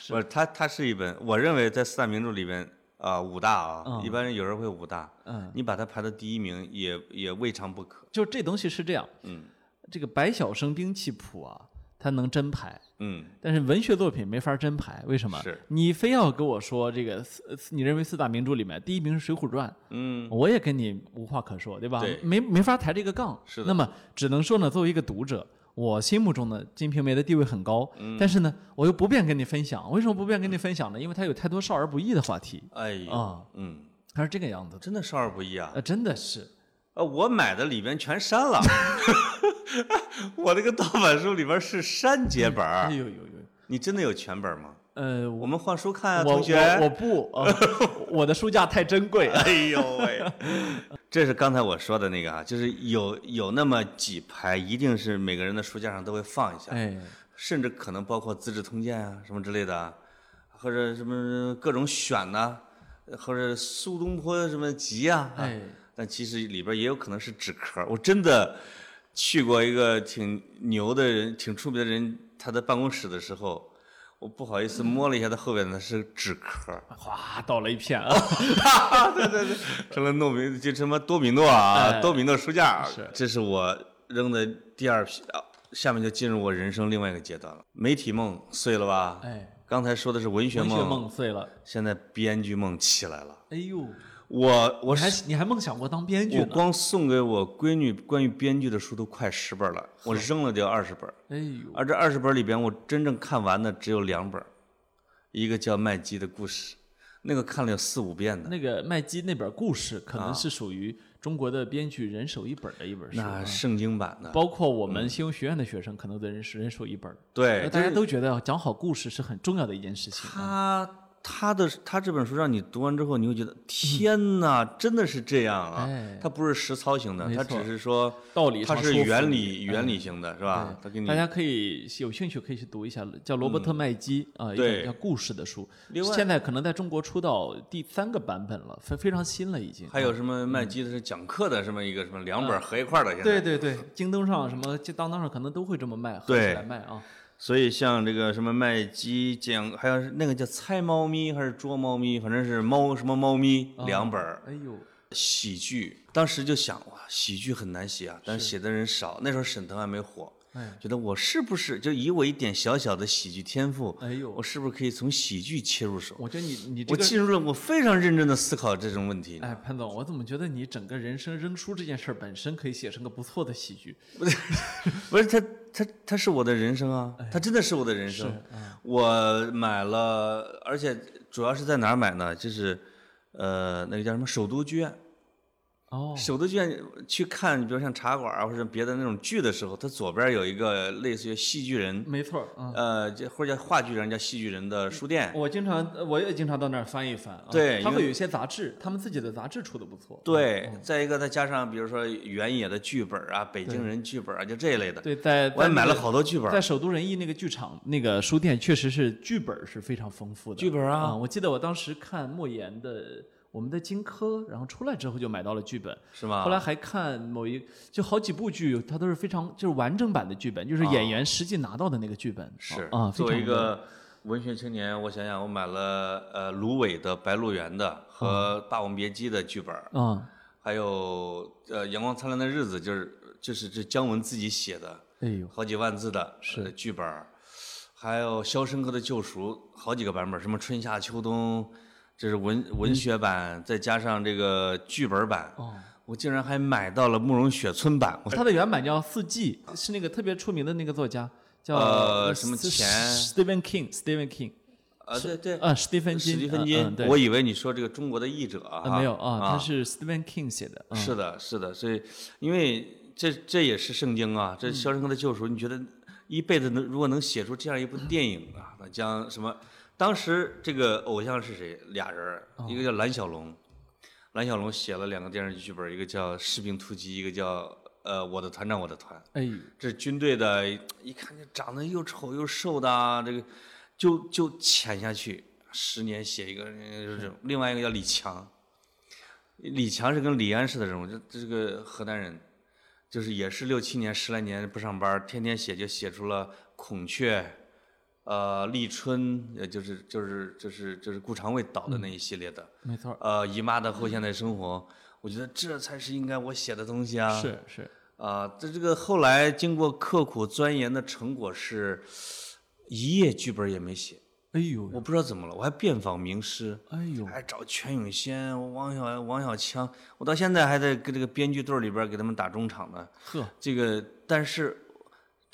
嗯，不是，它它是一本，我认为在四大名著里边啊五大啊，嗯。一般人有人会五大，嗯，你把它排到第一名也也未尝不可。就这东西是这样，嗯。这个百晓生兵器谱啊，它能真排，嗯，但是文学作品没法真排，为什么？是。你非要跟我说这个四，四你认为四大名著里面第一名是《水浒传》，嗯，我也跟你无话可说，对吧？对。没没法抬这个杠。是的。那么只能说呢，作为一个读者，我心目中的《金瓶梅》的地位很高，嗯但是呢，我又不便跟你分享。为什么不便跟你分享呢？因为它有太多少儿不宜的话题哎呦，啊，嗯，它是这个样子。真的少儿不宜啊。呃，真的是，呃，我买的里边全删了，我那个盗版书里边是删节本儿。哎呦呦呦，你真的有全本吗？呃，我们换书看同学。我我不，呃我的书架太珍贵。哎呦喂，这是刚才我说的那个啊，就是有有那么几排，一定是每个人的书架上都会放一下，哎，甚至可能包括《资治通鉴》啊什么之类的啊，或者什么各种选呐、或者苏东坡什么集啊，啊哎，但其实里边也有可能是纸壳。我真的去过一个挺牛的人、挺出名的人他的办公室的时候，我不好意思摸了一下它后边那是纸壳。哗倒了一片啊！对对对成了诺米就什么多米诺啊，哎多米诺书架，是这是我扔的第二批，啊下面就进入我人生另外一个阶段了。媒体梦碎了吧？哎，刚才说的是文学文学梦，梦碎了。现在编剧梦起来了。哎呦，我我还你还梦想过当编剧呢？我光送给我闺女关于编剧的书都快十本了，我扔了掉二十本，哎呦，而这二十本里边，我真正看完的只有两本，一个叫麦基的故事，那个看了有四五遍的。那个麦基那本故事可能啊是属于中国的编剧人手一本的一本书啊，那圣经版的，包括我们新闻学院的学生可能都人是人手一本。对，大家都觉得讲好故事是很重要的一件事情。他他的他这本书让你读完之后，你会觉得天哪，真的是这样啊！哎。它不是实操型的，它只是说道理它是原理原理型的，是吧？它给你大家可以有兴趣可以去读一下，叫罗伯特麦基啊，一对。本叫故事的书。另外现在可能在中国出到第三个版本了，非非常新了已经。还有什么麦基的是讲课的什么一个什么两本合一块儿的，现在。对对对，京东上什么当当上可能都会这么卖，合起来卖啊。所以像这个什么卖鸡讲，还有那个叫猜猫咪还是捉猫咪，反正是猫什么猫咪两本儿哎呦，喜剧。当时就想哇，喜剧很难写啊，但是写的人少。那时候沈腾还没火，哎觉得我是不是就以我一点小小的喜剧天赋，哎呦我是不是可以从喜剧切入手？我觉得你你这个。我进入了，我非常认真的思考这种问题。哎，潘总，我怎么觉得你整个人生扔书这件事儿本身可以写成个不错的喜剧？不是他，他他是我的人生啊，他真的是我的人生。我买了，而且主要是在哪儿买呢？就是，呃，那个叫什么首都剧院。哦，首都剧院去看，比如像茶馆啊或者别的那种剧的时候，它左边有一个类似于戏剧人，没错，嗯。呃，这或者叫话剧人，叫戏剧人的书店。我经常，呃我也经常到那儿翻一翻啊。对他会有一些杂志，他们自己的杂志出的不错。对，再一个再加上比如说原野的剧本啊、北京人剧本啊，就这一类的。对，在我也买了好多剧本。在首都人艺那个剧场、那个书店，确实是剧本是非常丰富的。剧本啊我记得我当时看莫言的《我们的荆轲，然后出来之后就买到了剧本，是吗？后来还看某一就好几部剧，它都是非常就是完整版的剧本，就是演员实际拿到的那个剧本。是啊，作为一个文学青年，我想想，我买了呃芦苇的《白鹿原》的和《霸王别姬》的剧本，嗯，还有呃《阳光灿烂的日子》，就是就是这姜文自己写的，哎呦，好几万字的是剧本，还有《肖申克的救赎》好几个版本，什么春夏秋冬，这是文文学版，再加上这个剧本版，哦，我竟然还买到了慕容雪村版，我它的原版叫《四季》，是那个特别出名的那个作家，叫呃什么斯钱？Stephen King，Stephen King，啊对对，啊，史蒂芬金，史蒂芬嗯金我以为你说这个中国的译者啊啊，没有啊，他是。Stephen King 写的，嗯。是的，是的，所以因为这这也是圣经啊，嗯这《肖申克的救赎》，你觉得一辈子能如果能写出这样一部电影啊，那将什么？当时这个偶像是谁？俩人一个叫蓝小龙，蓝小龙写了两个电视剧剧本，一个叫《士兵突击》，一个叫呃《我的团长我的团》。哎呦，这军队的，一看就长得又丑又瘦的啊，这个就就潜下去，十年写一个，就是这种。另外一个叫李强，李强是跟李安似的人物，这这是个河南人，就是也是六七年十来年不上班，天天写就写出了孔雀，呃，立春，呃就是就是就是就是顾长卫导的那一系列的，没错，呃，姨妈的后现代生活，我觉得这才是应该我写的东西啊。是是，啊，这这个后来经过刻苦钻研的成果是，一页剧本也没写。哎呦，我不知道怎么了，我还遍访名师，哎呦，还找全永先、王小王小强，我到现在还在跟这个编剧队里边给他们打中场呢。呵，这个，但是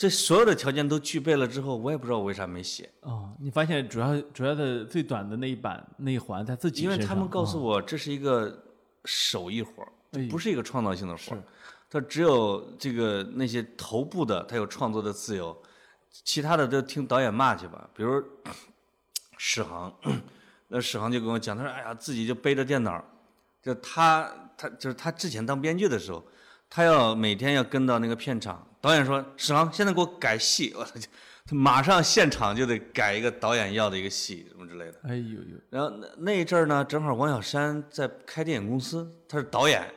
这所有的条件都具备了之后，我也不知道我为啥没写，哦，你发现主要主要的最短的那一版那一环在自己因为他们告诉哦我这是一个手艺活儿，哎。呦不是一个创造性的活儿。是。它只有这个那些头部的，他有创作的自由，其他的都听导演骂去吧。比如 史航，那史航就跟我讲，他说：“哎呀，自己就背着电脑，就他他就是他之前当编剧的时候，他要每天要跟到那个片场，导演说史航现在给我改戏，我操，就他马上现场就得改一个导演要的一个戏什么之类的。哎呦呦，然后那那一阵儿呢，正好王小山在开电影公司，他是导演，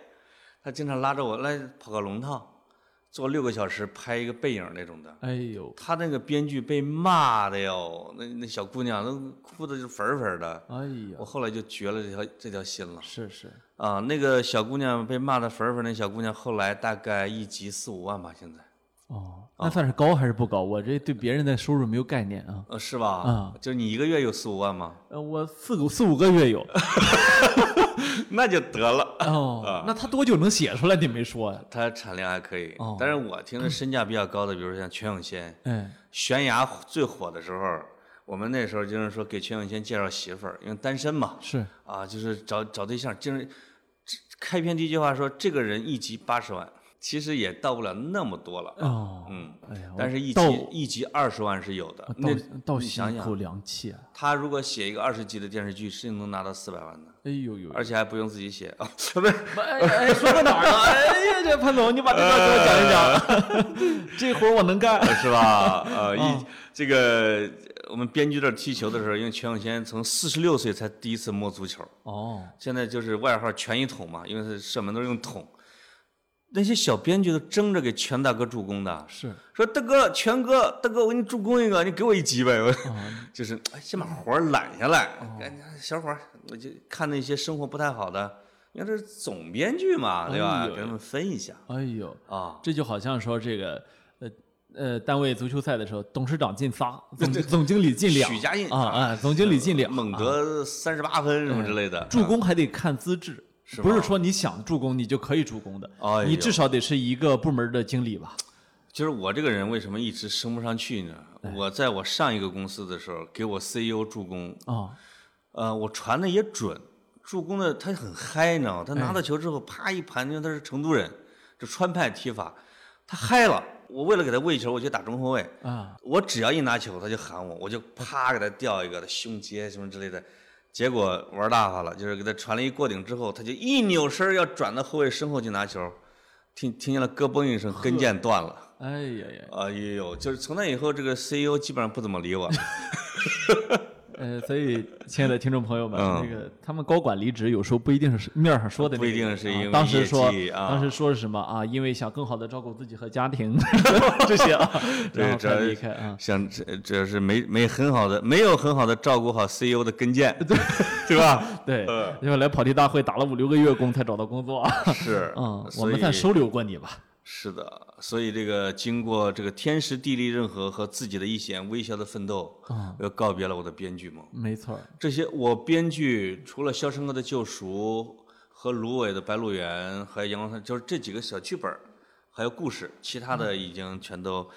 他经常拉着我来跑个龙套，坐六个小时拍一个背影那种的。哎呦，他那个编剧被骂的哟，那那小姑娘都哭的就粉儿粉儿的。哎我，后来就绝了这条这条心了是是，啊！那个小姑娘被骂的粉儿粉儿，那小姑娘后来大概一集四五万吧，现在哦，那算是高还是不高？我这对别人的收入没有概念啊。呃是吧？啊就是你一个月有四五万吗？呃，我四个四五个月有。那就得了。哦，那他多久能写出来？你没说呀？他产量还可以，哦但是我听着身价比较高的，比如说像全永先，嗯，悬崖最火的时候，我们那时候就是说给全永先介绍媳妇儿，因为单身嘛，是啊，就是找找对象，就是开篇第一句话说这个人一集八十万，其实也到不了那么多了，哦，嗯，哎呀，但是一集一集二十万是有的，那倒想想，一口凉气啊！他如果写一个二十集的电视剧，是能拿到四百万的，哎呦呦，而且还不用自己写啊，不是。说到哪儿了？哎呀，这潘总，你把这段给我讲一讲，这活我能干。是吧？呃，一哦这个我们编剧这踢球的时候，因为全永先从四十六岁才第一次摸足球，哦，现在就是外号“全一桶”嘛，因为他射门都是用桶。那些小编剧都争着给全大哥助攻的，是。说大哥、全哥，大哥，我给你助攻一个，你给我一集呗。就是哎先把活儿揽下来，赶紧小伙儿，我就看那些生活不太好的，你看这是总编剧嘛，对吧？哎给他们分一下。哎呦，啊。这就好像说这个，呃呃，单位足球赛的时候，董事长进仨，总总经理进两，许家印。啊啊，总经理进两，猛啊。得三十八分什么之类的，助攻还得看资质，是不是说你想助攻你就可以助攻的，哎你至少得是一个部门的经理吧？就是我这个人为什么一直升不上去呢？哎我在我上一个公司的时候，给我 CEO 助攻，啊，呃，我传的也准，助攻的他很嗨，你知道吗？他哎拿到球之后，啪一盘，因为他是成都人，这川派踢法，他嗨了。我为了给他喂球，我就打中后卫，啊，我只要一拿球，他就喊我，我就啪给他吊一个，他胸接什么之类的。结果玩大发了，就是给他传了一过顶之后，他就一扭身要转到后卫身后去拿球，听听见了咯嘣一声，跟腱断了。哎呀呀，哎呦，就是从那以后，这个 CEO 基本上不怎么理我。呃，所以亲爱的听众朋友们，嗯那个他们高管离职，有时候不一定是面儿上说的那个，不一定是啊因为业当时说，啊当时说是什么啊？因为想更好的照顾自己和家庭 这些啊，然后离开啊。想这这是没没很好的，没有很好的照顾好 CEO 的跟腱，对对吧？对，因为来跑题大会打了五六个月工才找到工作啊。是，嗯，我们算收留过你吧？是的，所以这个经过这个天时地利人和和自己的一线微小的奋斗，啊，我要告别了我的编剧梦。没错，这些我编剧除了《肖申克的救赎》和芦苇的《白鹿原》，还有《阳光就是这几个小剧本，还有故事，其他的已经全都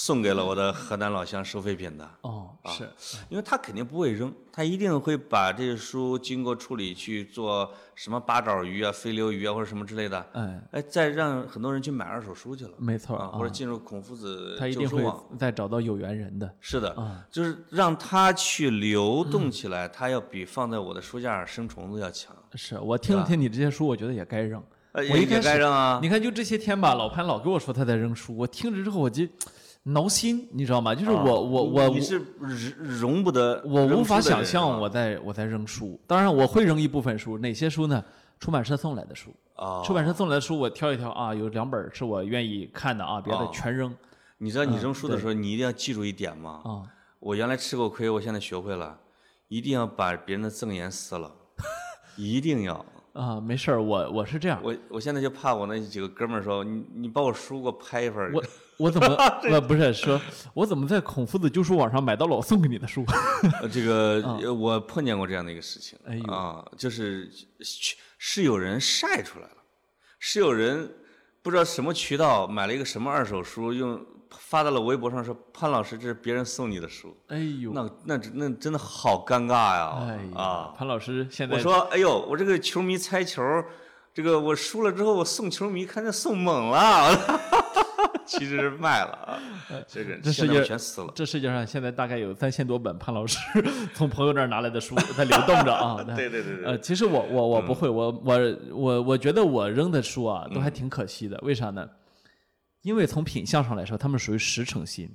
送给了我的河南老乡收废品的。哦，是，因为他肯定不会扔，他一定会把这些书经过处理去做什么八爪鱼啊、飞流鱼啊或者什么之类的，哎，哎，再让很多人去买二手书去了，没错啊，或者进入孔夫子他一定会旧书网。再找到有缘人的。是的，啊就是让他去流动起来，他要比放在我的书架上生虫子要强。是我听了听你这些书，我觉得也该扔。我一开始该扔啊，你看，就这些天吧，老潘老跟我说他在扔书，我听着之后我就挠心，你知道吗？就是我、啊我我你是容容不得，我无法想象我在我在扔书。当然，我会扔一部分书，哪些书呢？出版社送来的书，啊，出版社送来的书我挑一挑啊，有两本是我愿意看的啊，别的哦全扔你知道你嗯扔书的时候，你一定要记住一点吗？啊。我原来吃过亏，我现在学会了，一定要把别人的赠言撕了，一定要。啊，没事儿，我我是这样，我我现在就怕我那几个哥们儿说，你你把我书给我拍一份儿。我我怎么 不不是说，我怎么在孔夫子旧书网上买到了我送给你的书？呃这个呃我碰见过这样的一个事情，哎呦啊，就是是是有人晒出来了，是有人不知道什么渠道买了一个什么二手书，用发到了微博上说潘老师这是别人送你的书，哎呦，那那那真的好尴尬呀！哎呀啊，，潘老师现在我说哎呦，我这个球迷猜球，这个我输了之后我送球迷，看见送猛了，其实是卖了啊，这个现在这世界我全撕了。这世界上现在大概有三千多本潘老师 从朋友那儿拿来的书在流动着啊。对对对对，呃，其实我我我不会，我我我我觉得我扔的书啊都还挺可惜的，为啥呢？因为从品相上来说，他们属于实诚心，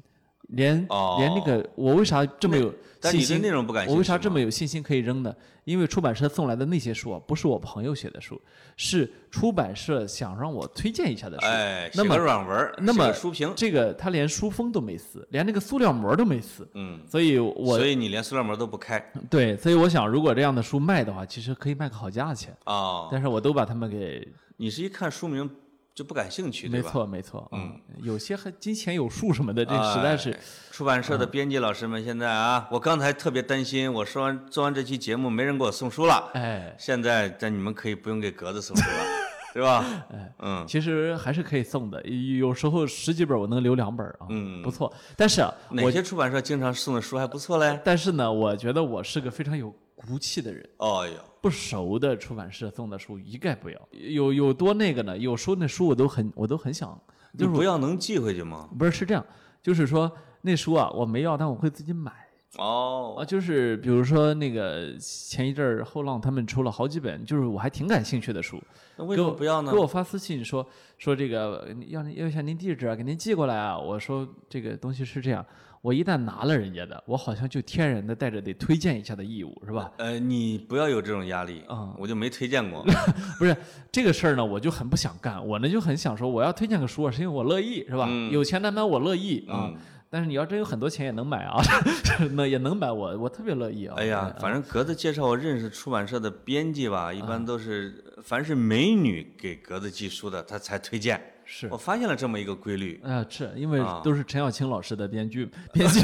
连连那个我为啥这么有信心？内容不感我为啥这么有信心可以扔呢？因为出版社送来的那些书啊，不是我朋友写的书，是出版社想让我推荐一下的书。哎，那么写软文，写那么书评，这个他连书封都没撕，连那个塑料膜都没撕，嗯，所以我所以你连塑料膜都不开对，所以我想，如果这样的书卖的话，其实可以卖个好价钱，啊？但是我都把它们给，你是一看书名就不感兴趣，对吧？没错没错，嗯，有些还金钱有数什么的，这实在是哎出版社的编辑老师们现在啊，我刚才特别担心，我说完做完这期节目没人给我送书了，哎，现在但你们可以不用给格子送书了，对吧？哎嗯，其实还是可以送的，有时候十几本我能留两本啊，嗯不错。但是啊我哪些出版社经常送的书还不错嘞？但是呢，我觉得我是个非常有骨气的人，哦哟，不熟的出版社送的书一概不要。有有多那个呢？有时候那书我都很我都很想，就是不要能寄回去吗？不是是这样，就是说那书啊我没要，但我会自己买。啊，哦，就是比如说那个前一阵儿后浪他们出了好几本，就是我还挺感兴趣的书，那为给我什么不要呢给？我发私信说说这个要要一下您地址啊，给您寄过来啊。我说这个东西是这样，我一旦拿了人家的，我好像就天然的带着得推荐一下的义务，是吧？呃，你不要有这种压力啊我就没推荐过。不是这个事儿呢，我就很不想干。我呢就很想说，我要推荐个书啊，是因为我乐意，是吧？嗯有钱难买我乐意啊。嗯但是你要真有很多钱也能买啊，那也能买我，我特别乐意啊。哎呀，反正格子介绍我认识出版社的编辑吧，一般都是凡是美女给格子寄书的，他才推荐。是我发现了这么一个规律。啊，是因为啊都是陈小青老师的编剧，编剧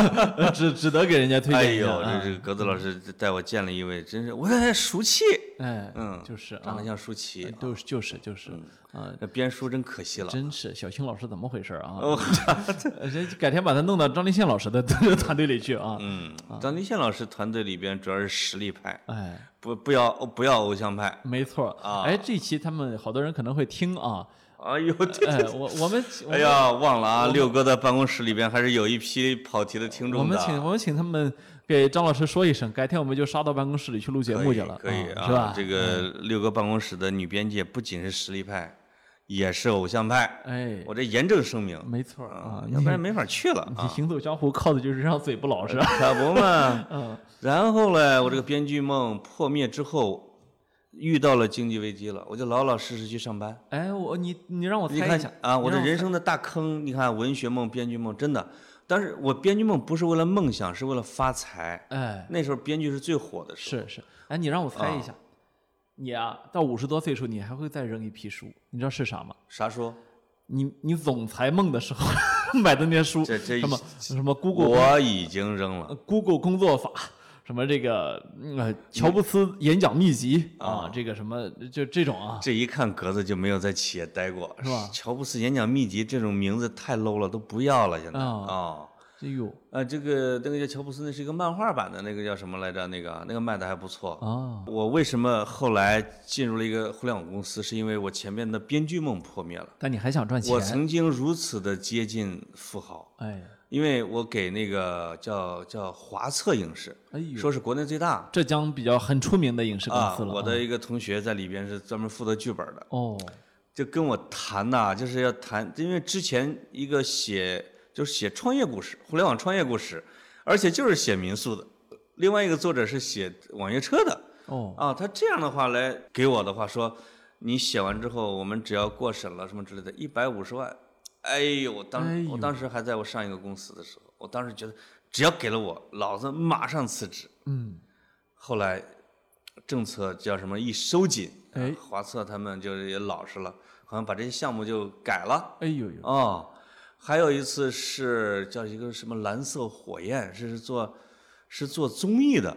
只只得给人家推哎荐一下。呦，啊这这格子老师带我见了一位，真是我还熟气，哎，嗯，就是啊长得，像舒淇，就是就是就是啊，那编书真可惜了。真是小青老师怎么回事啊？哦，呃这改天把他弄到张立宪老师的 团队里去啊！嗯，张立宪老师团队里边主要是实力派，哎，不不要不要偶像派。没错啊哎，这期他们好多人可能会听啊，哎呦，对哎，我我们哎呀，忘了啊，六哥的办公室里边还是有一批跑题的听众的。我们请我们请他们给张老师说一声，改天我们就杀到办公室里去录节目去了，可以啊是吧？这个六哥办公室的女编辑不仅是实力派，也是偶像派，哎，我这严正声明没错啊啊，，要不然没法去了你啊。行走江湖靠的就是这张嘴不老实。可不嘛。嗯，然后呢，我这个编剧梦破灭之后，遇到了经济危机了，我就老老实实去上班。哎，我你你让我猜一下啊，我的人生的大坑，你看文学梦、编剧梦，真的。但是我编剧梦不是为了梦想，是为了发财。哎，那时候编剧是最火的时候。是是，哎，你让我猜一啊下，你啊，到五十多岁时候，你还会再扔一批书，你知道是啥吗？啥书？你你总裁梦的时候 买的那些书，这这什么什么 Google 我已经扔了。呃 Google 工作法，什么这个嗯呃乔布斯演讲秘籍啊，这个什么就这种啊，这一看格子就没有在企业待过，是吧乔布斯演讲秘籍这种名字太 low 了，都不要了。现在啊啊，哎呦呃，这个那个叫乔布斯，那是一个漫画版的那个叫什么来着？那个那个卖的还不错。啊，我为什么后来进入了一个互联网公司？是因为我前面的编剧梦破灭了。但你还想赚钱我？曾经如此的接近富豪，哎因为我给那个叫叫华策影视，哎呦，说是国内最大浙江比较很出名的影视公啊。司了。我的一个同学在里边是专门负责剧本的，哦就跟我谈呐、就是要谈，因为之前一个写就是写创业故事，互联网创业故事，而且就是写民宿的。另外一个作者是写网约车的哦啊，他这样的话来给我的话说，你写完之后，我们只要过审了什么之类的，一百五十万。哎呦，我当、哎我当时还在我上一个公司的时候，我当时觉得只要给了我，老子马上辞职。嗯后来政策叫什么一收紧，啊哎华策他们就是也老实了，好像把这些项目就改了。哎呦呦哦，还有一次是叫一个什么蓝色火焰，是是做是做综艺的，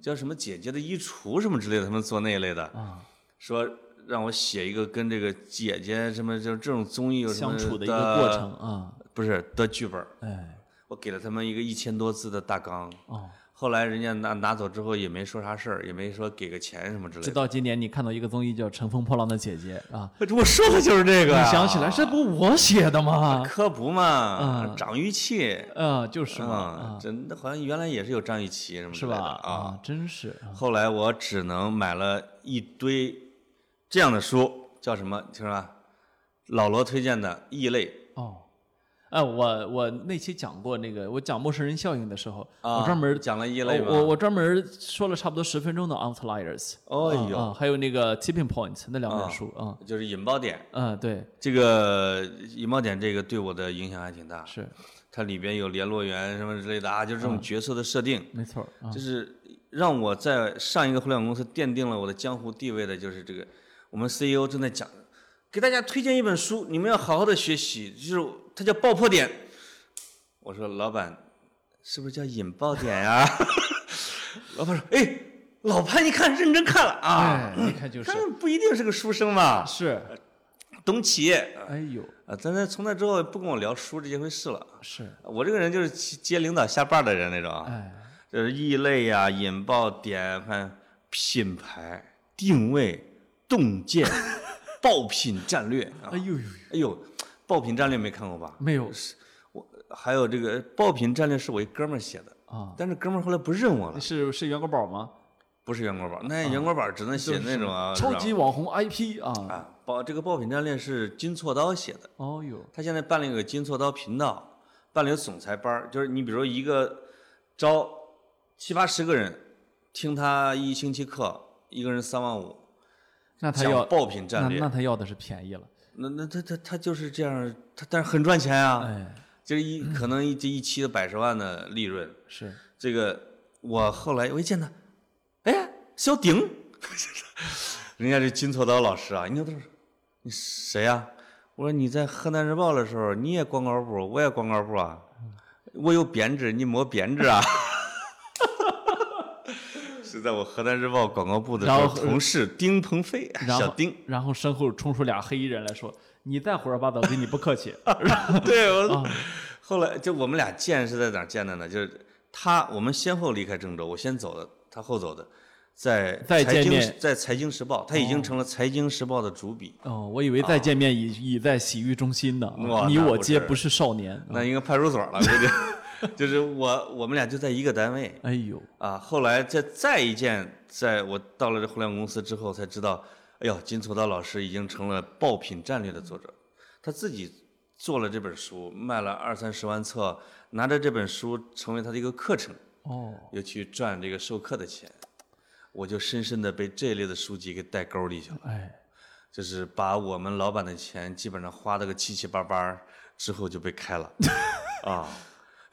叫什么姐姐的衣橱什么之类的，他们做那一类的，啊，说让我写一个跟这个姐姐什么就这种综艺有什么相处的一个过程，啊，不是的剧本，哎我给了他们一个一千多字的大纲。哦，后来人家拿拿走之后也没说啥事儿，也没说给个钱什么之类的。直到今年你看到一个综艺叫《乘风破浪的姐姐》啊，我说的就是这个、你想起来这不我写的吗？可不嘛，嗯张雨绮，啊，就是嘛，真的好像原来也是有张雨绮什么之是吧？类的啊。啊，真是啊后来我只能买了一堆这样的书，叫什么？听说吧？老罗推荐的《异类哦。哎，我我那期讲过那个，我讲陌生人效应的时候，》啊，我专门讲了异类吧。我我专门说了差不多十分钟的 Outliers，哦呦，啊啊，还有那个 Tipping Point 那两本书啊，就是引爆点，嗯，对，这个引爆点这个对我的影响还挺大。是它里边有联络员什么之类的啊，就是这种角色的设定。没错啊就，是让我在上一个互联网公司奠定了我的江湖地位的，就是这个我们 CEO 正在讲，给大家推荐一本书，你们要好好的学习，就是它叫《爆破点》。我说老板，是不是叫引爆点呀、老板说，哎，老潘一看认真看了啊，哎，你看就是看不一定是个书生嘛，是，懂企业哎呦，啊。咱这从那之后不跟我聊书这件回事了。是，我这个人就是接领导下班的人那种啊。哎，就是异类呀、引爆点、看品牌定位、洞见、爆品战略。啊哎！呦呦呦，哎呦，爆品战略没看过吧？没有。我还有这个爆品战略是我一哥们儿写的，啊，但是哥们儿后来不认我了，是是袁国宝吗？不是袁国宝，那袁国宝只能写那种啊，超级网红 IP 啊，啊，爆这个爆品战略是金错刀写的，哦呦，他现在办了一个金错刀频道，办了一个总裁班儿，就是你比如一个招七八十个人，听他一星期课，一个人三万五，那他要爆品那战略那，他要的是便宜了，那那他他他就是这样，他但是很赚钱啊，哎，就是一可能一这一期的百十万的利润，是，这个我后来我一见他，哎，小丁，人家这金错刀老师啊，人家都是你谁呀、我说你在河南日报的时候你也广告部，我也广告部啊，我有编制，你没编制啊。是在我河南日报广告部的时候，同事丁鹏飞，小丁，然后身后冲出俩黑衣人来说：“你再胡说八道，对你不客气。对，我、啊后来就我们俩见是在哪儿见的呢？就是他，我们先后离开郑州，我先走的，他后走的，在再财经见面在财经时报，他已经成了财经时报的主笔，”哦，我以为再见面已已在洗浴中心呢。你我皆不是少年。那应该派出所了，估计。就是我我们俩就在一个单位哎呦，啊。后来再再一见，在我到了这互联网公司之后才知道，哎呦，金楚道老师已经成了爆品战略的作者，他自己做了这本书，卖了二三十万册，拿着这本书成为他的一个课程，哦，又去赚这个授课的钱，我就深深的被这类的书籍给带沟里去了。哎，就是把我们老板的钱基本上花了个七七八八，之后就被开了，啊，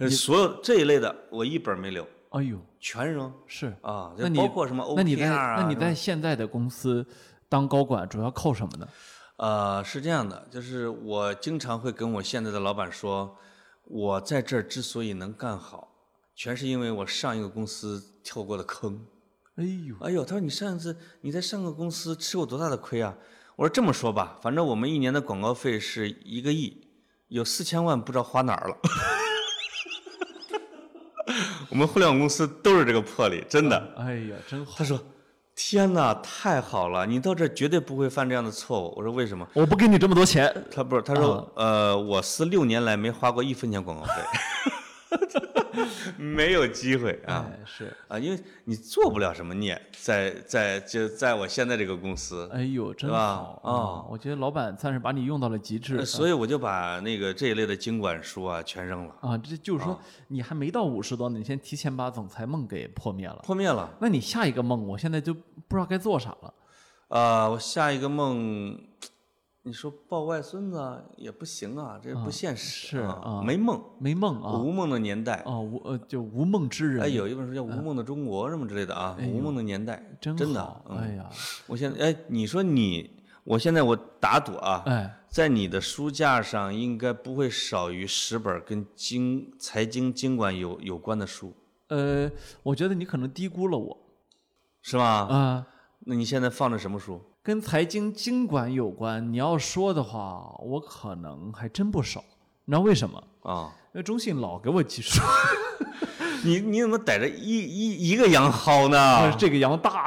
所有这一类的我一本没留，哎呦，全扔是。啊，那你包括什么那你在啊，那你在现在的公司当高管主要靠什么呢？呃是这样的，就是我经常会跟我现在的老板说，我在这儿之所以能干好，全是因为我上一个公司跳过的坑。哎呦，哎呦，他说你上一次你在上个公司吃过多大的亏啊？我说这么说吧，反正我们一年的广告费是一个亿，有四千万不知道花哪儿了。我们互联网公司都是这个魄力，真的。哎呀，真好。他说：“天哪，太好了，你到这绝对不会犯这样的错误。”我说：“为什么我不给你这么多钱。？”他不是，他说：“呃，我司六年来没花过一分钱广告费。” 没有机会啊哎，是，啊，因为你做不了什么孽，在在就在我现在这个公司，哎呦，真吧好啊啊！我觉得老板算是把你用到了极致呃所以我就把那个这一类的经管书啊全扔了，啊。这就是说，你还没到五十多呢，你先提前把总裁梦给破灭了。破灭了。那你下一个梦，我现在就不知道该做啥了。啊，我下一个梦，你说抱外孙子啊也不行啊，这不现实是啊啊，没梦，没梦啊无梦的年代。啊，无呃就无梦之人。哎，有一本书叫《无梦的中国》什么之类的啊，无梦的年代，真真的哎呀，我现在哎，你说你，我现在我打赌啊，哎，在你的书架上应该不会少于十本跟经财经经管有有关的书，呃，我觉得你可能低估了我是吧？啊。那你现在放着什么书？跟财经经管有关，你要说的话，我可能还真不少。你知道为什么？啊，因为中信老给我寄书，你你怎么逮着一一一个羊薅呢？这个羊大，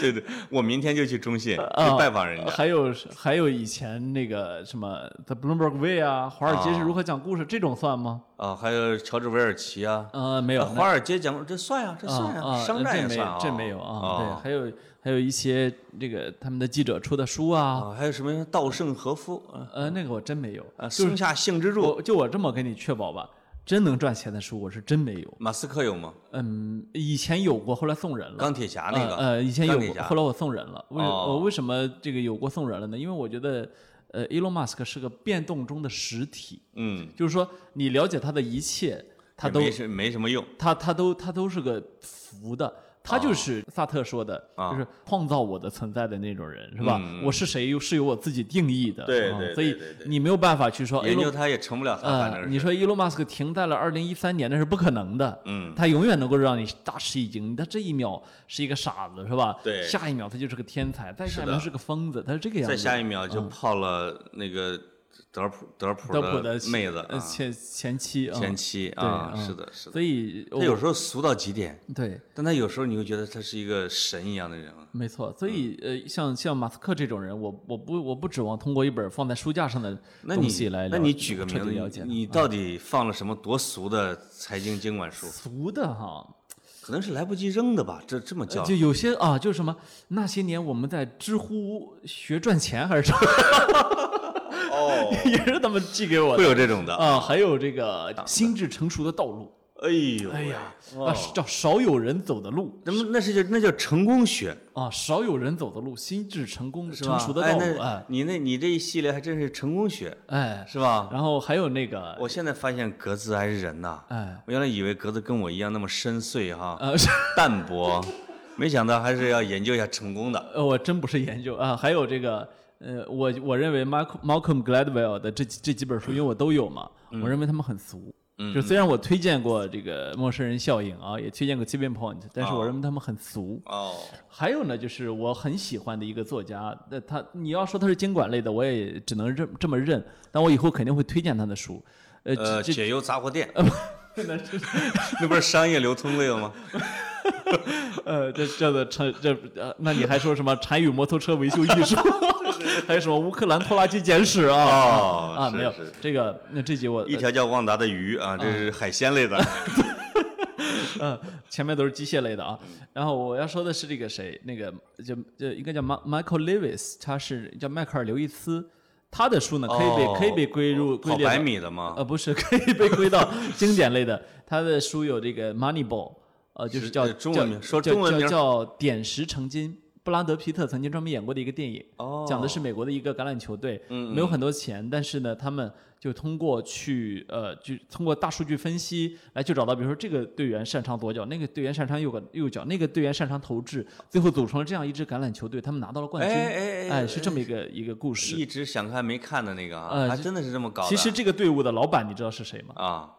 对对，我明天就去中信啊去拜访人家。还有还有以前那个什么 The Bloomberg Way 啊，华尔街是如何讲故事，这种算吗？啊，还有乔治韦尔奇啊，啊，没有，华尔街讲这算呀，这算呀，啊啊，商战也算啊，这没有啊。对，啊还有还有一些这个他们的记者出的书啊，啊，还有什么稻盛和夫啊，呃，那个我真没有。啊，松下幸之助，就我这么跟你确保吧，真能赚钱的书我是真没有。马斯克有吗？嗯，以前有过，后来送人了。钢铁侠那个，呃，呃以前有过，后来我送人了。为哦我为什么这个有过送人了呢？因为我觉得，呃，Elon Musk 是个变动中的实体，嗯，就是说你了解他的一切，他都没什么用，他他都他都是个浮的。他哦就是萨特说的，啊就是创造我的存在的那种人，是吧？嗯我是谁又是由我自己定义的，对对对啊所以你没有办法去说研究他也成不了他，反呃，正是，你说伊隆马斯克停在了二零一三年，那是不可能的。嗯，他永远能够让你大吃一惊。他这一秒是一个傻子，是吧？对下一秒他就是个天才，再下一秒是个疯子，他是这个样子。再下一秒就泡了那个德普德普的妹子前前妻啊，前妻啊，嗯是的，是的。所以他有时候俗到极点，对，但他有时候你会觉得他是一个神一样的人。没错。所以呃，像像马斯克这种人，我我不我不指望通过一本放在书架上的东西来了，那你举个名字，了解你到底放了什么多俗的财经经管书？俗的哈，可能是来不及扔的吧？这这么叫就有些啊，就是什么那些年我们在知乎学赚钱还是什么，哦，也是他们寄给我的会有这种的。啊。还有这个心智成熟的道路，哎呦，哎呀，叫少有人走的路那么那是叫那叫成功学，啊，少有人走的路，心智成功？成熟的哎道路，那哎你那你这一系列还真是成功学，哎，是吧？然后还有那个我现在发现格子还是人呐，哎我原来以为格子跟我一样那么深邃哈，呃淡薄，没想到还是要研究一下成功的。呃，我真不是研究啊，还有这个呃，我我认为 Malcolm Malcolm Gladwell 的这几这几本书，因为我都有嘛，我认为他们很俗。嗯就虽然我推荐过这个陌生人效应啊，也推荐过 Tipping Point，但是我哦认为他们很俗。哦，还有呢，就是我很喜欢的一个作家，那他你要说他是经管类的，我也只能认这么认，但我以后肯定会推荐他的书。呃，呃，解忧杂货店，那不是商业流通类的吗？呃，这叫做成这呃，那你还说什么禅语摩托车维修艺术，还有什么乌克兰拖拉机简史啊？哦啊，没有这个，那这集我一条叫旺达的鱼啊，这是海鲜类的。嗯，前面都是机械类的啊。然后我要说的是这个谁，那个就就应该叫 Michael Lewis，他是叫迈克尔刘易斯，他的书呢可以被可以被归入归列百米的吗？呃，不是，可以被归到经典类的。他的书有这个 Moneyball，呃，就是叫中文名，说中文名叫点石成金。布拉德皮特曾经专门演过的一个电影，哦，讲的是美国的一个橄榄球队，嗯，没有很多钱，但是呢，他们就通过去呃，就通过大数据分析来去找到，比如说这个队员擅长左脚，那个队员擅长右个右脚，那个队员擅长投掷，最后组成了这样一支橄榄球队，他们拿到了冠军，哎哎，是这么一个一个故事。一直想看没看的那个啊，还真的是这么搞的。其实这个队伍的老板你知道是谁吗？啊。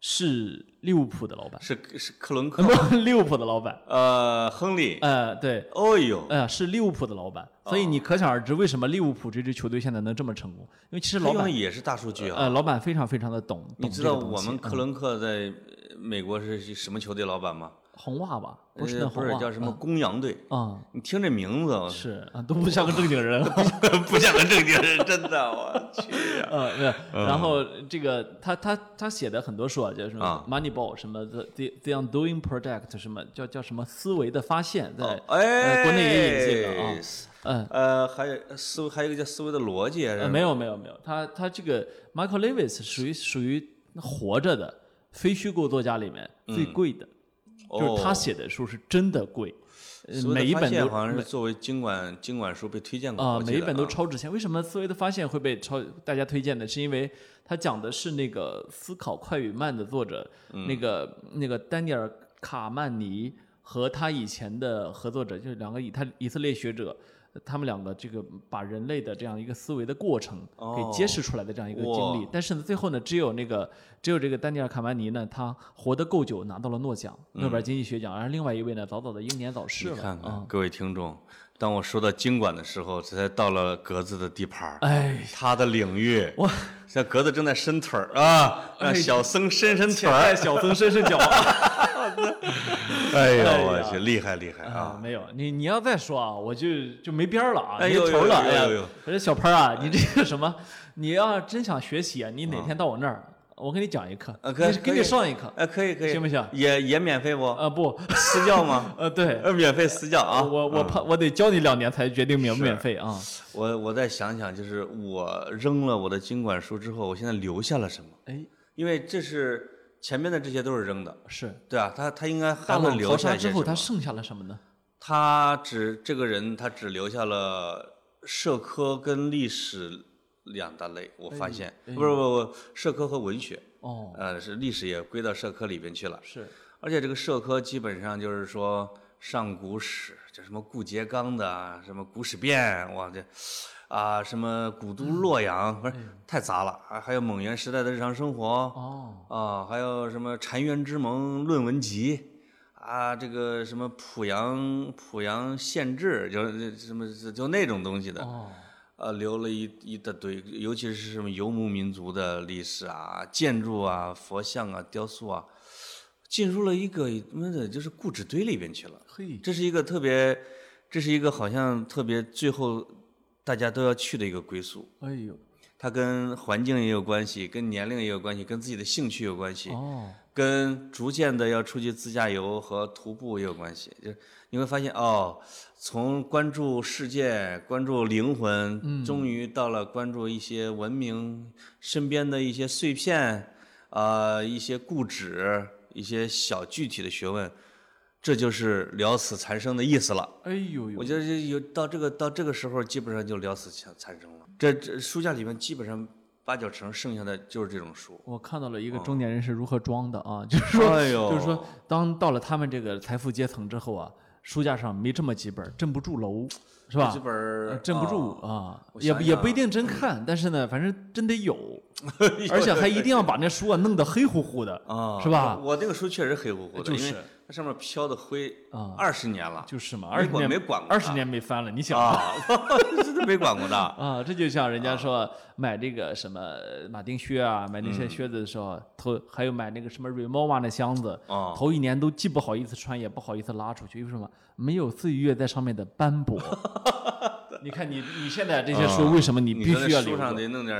是利物浦的老板，是是克伦克，利物浦的老板，呃，亨利，呃，对，哦呦，哎呀，是利物浦的老板，所以你可想而知为什么利物浦这支球队现在能这么成功，因为其实老板也是大数据啊，呃，老板非常非常的懂，你知道我们克伦克在美国是什么球队老板吗？红袜吧，不是不是叫什么公羊队啊？你听这名字是啊，都不像个正经人，不像个正经人，真的，我去。啊 嗯，对。然后这个他他他写的很多书啊，叫什么 Moneyball，什么 The The The Undoing Project，什么叫叫什么思维的发现，在国内也引进了啊。嗯呃，还有思维，还有一个叫思维的逻辑。没有没有没有，他他这个 Michael Lewis 属于属于活着的非虚构作家里面最贵的。就是他写的书是真的贵，每一本都好像是作为经管经管书被推荐过啊，每一本都超值钱。为什么思维的发现会被超大家推荐呢？是因为他讲的是那个思考快与慢的作者，那个那个丹尼尔卡曼尼和他以前的合作者，就是两个以他以色列学者。他们两个这个把人类的这样一个思维的过程给揭示出来的这样一个经历，但是呢，最后呢，只有那个只有这个丹尼尔卡曼尼呢，他活得够久，拿到了诺奖，诺贝尔经济学奖，而另外一位呢，早早的英年早逝。了。你看看，各位听众，当我说到经管的时候，这才到了格子的地盘儿，哎，他的领域。哇，现在格子正在伸腿儿啊，让小僧伸伸腿儿，小僧伸伸脚。哎呦我去，厉害厉害啊！没有你，你要再说啊，我就就没边了啊，没头了。哎呀，我说小潘啊，你这个什么，你要真想学习啊，你哪天到我那儿，我给你讲一课，可以给你上一课。哎，可以可以，行不行？也也免费不？呃不，私教吗？呃对，呃免费私教啊。我我怕我得教你两年才决定免不免费啊。我我再想想，就是我扔了我的经管书之后，我现在留下了什么？哎，因为这是。前面的这些都是扔的，是。对啊，他他应该还会留下一些之后他剩下了什么呢？他只这个人他只留下了社科跟历史两大类，我发现。不是不不社科和文学。哦，呃是历史也归到社科里边去了，是，而且这个社科基本上就是说上古史，叫什么顾颉刚的什么《古史辨》，哇这。啊，什么古都洛阳，不是太杂了啊！还有蒙元时代的日常生活哦，啊，还有什么澶渊之盟论文集啊，这个什么濮阳濮阳县志，就什么就那种东西的哦，呃，留了一一大堆，尤其是什么游牧民族的历史啊、建筑啊、佛像啊、雕塑啊，进入了一个妈的，就是故纸堆里边去了。嘿，这是一个特别，这是一个好像特别最后。大家都要去的一个归宿。哎呦，它跟环境也有关系，跟年龄也有关系，跟自己的兴趣有关系。哦，跟逐渐的要出去自驾游和徒步也有关系。就是你会发现，哦，从关注世界、关注灵魂，终于到了关注一些文明身边的一些碎片，啊，一些固执，一些小具体的学问。这就是了死残生的意思了。哎呦呦！我觉得有到这个到这个时候，基本上就了死残残生了。这这书架里面基本上八九成剩下的就是这种书。我看到了一个中年人是如何装的啊，就是说，就是说，当到了他们这个财富阶层之后啊，书架上没这么几本，镇不住楼，是吧？几本镇不住啊，也也不一定真看，但是呢，反正真得有。而且还一定要把那书啊弄得黑乎乎的啊，是吧？我那个书确实黑乎乎的，就是它上面飘的灰啊，二十年了，就是嘛，二十年没管过，二十年没翻了，你想啊，真的没管过的 啊。这就像人家说买这个什么马丁靴啊，买那些靴子的时候，头还有买那个什么 Remova 的箱子，头一年都既不好意思穿，也不好意思拉出去，为什么？没有岁月在上面的斑驳。你看你你现在这些书，为什么你必须要书上得弄点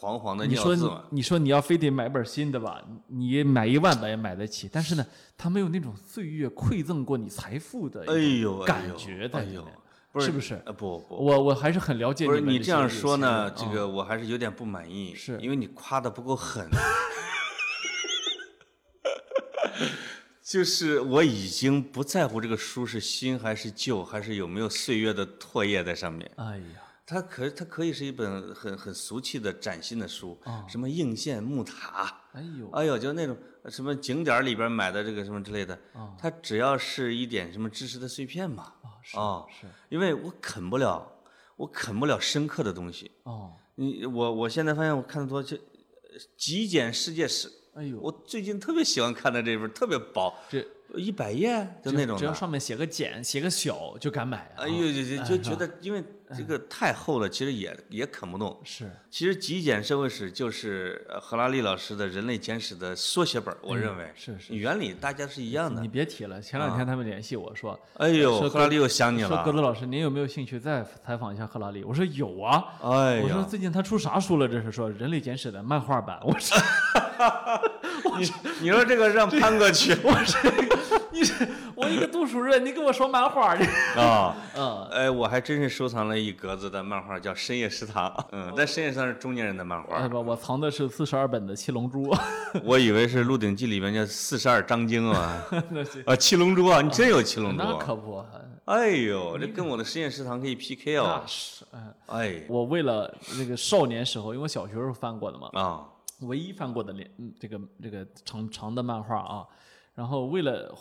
黄黄的你说尿字嘛？你说你要非得买本新的吧，你买一万本也买得起，但是呢，它没有那种岁月馈赠过你财富的哎呦感觉在里面，不是不是？呃不不，我我还是很了解你不是你你这样说呢，这啊个我还是有点不满意，是因为你夸的不够狠。就是我已经不在乎这个书是新还是旧，还是有没有岁月的唾液在上面。哎呀，它可它可以是一本很很俗气的崭新的书，哦什么应县木塔，哎呦，哎呦，就那种什么景点儿里边买的这个什么之类的，哦它只要是一点什么知识的碎片嘛。啊是哦是因为我啃不了，我啃不了深刻的东西。哦，你我我现在发现我看的多，就呃极简世界史。哎呦，我最近特别喜欢看的这本，特别薄，这一百页就那种的。只要上面写个简，写个小就敢买啊。哎呦，就就就觉得，因为这个太厚了，其实也也啃不动。是其实极简社会史就是呃赫拉利老师的人类简史的缩写本，我认为嗯是是原理大家是一样的你。别提了，前两天他们联系我说，哎呦，说赫拉利又想你了说格。子老师，您有没有兴趣再采访一下赫拉利？我说有啊。哎我说，最近他出啥书了？这是说《人类简史》的漫画版。我说 你你说这个让潘哥去 你是我一个读书人，你跟我说漫画的？啊？嗯，哎，我还真是收藏了一格子的漫画，叫《深夜食堂》。嗯，但《深夜食堂》是中年人的漫画，哎不，我藏的是四十二本的《七龙珠》我以为是《鹿鼎记》里面叫四十二章经啊。那是啊，七龙珠啊，你真有七龙珠那啊？可不，哎呦，这跟我的深夜食堂可以 PK 那哦。是。嗯，哎我为了那个少年时候，因为我小学时候翻过的嘛，啊，唯一翻过的连嗯这个这个长长的漫画啊，然后为了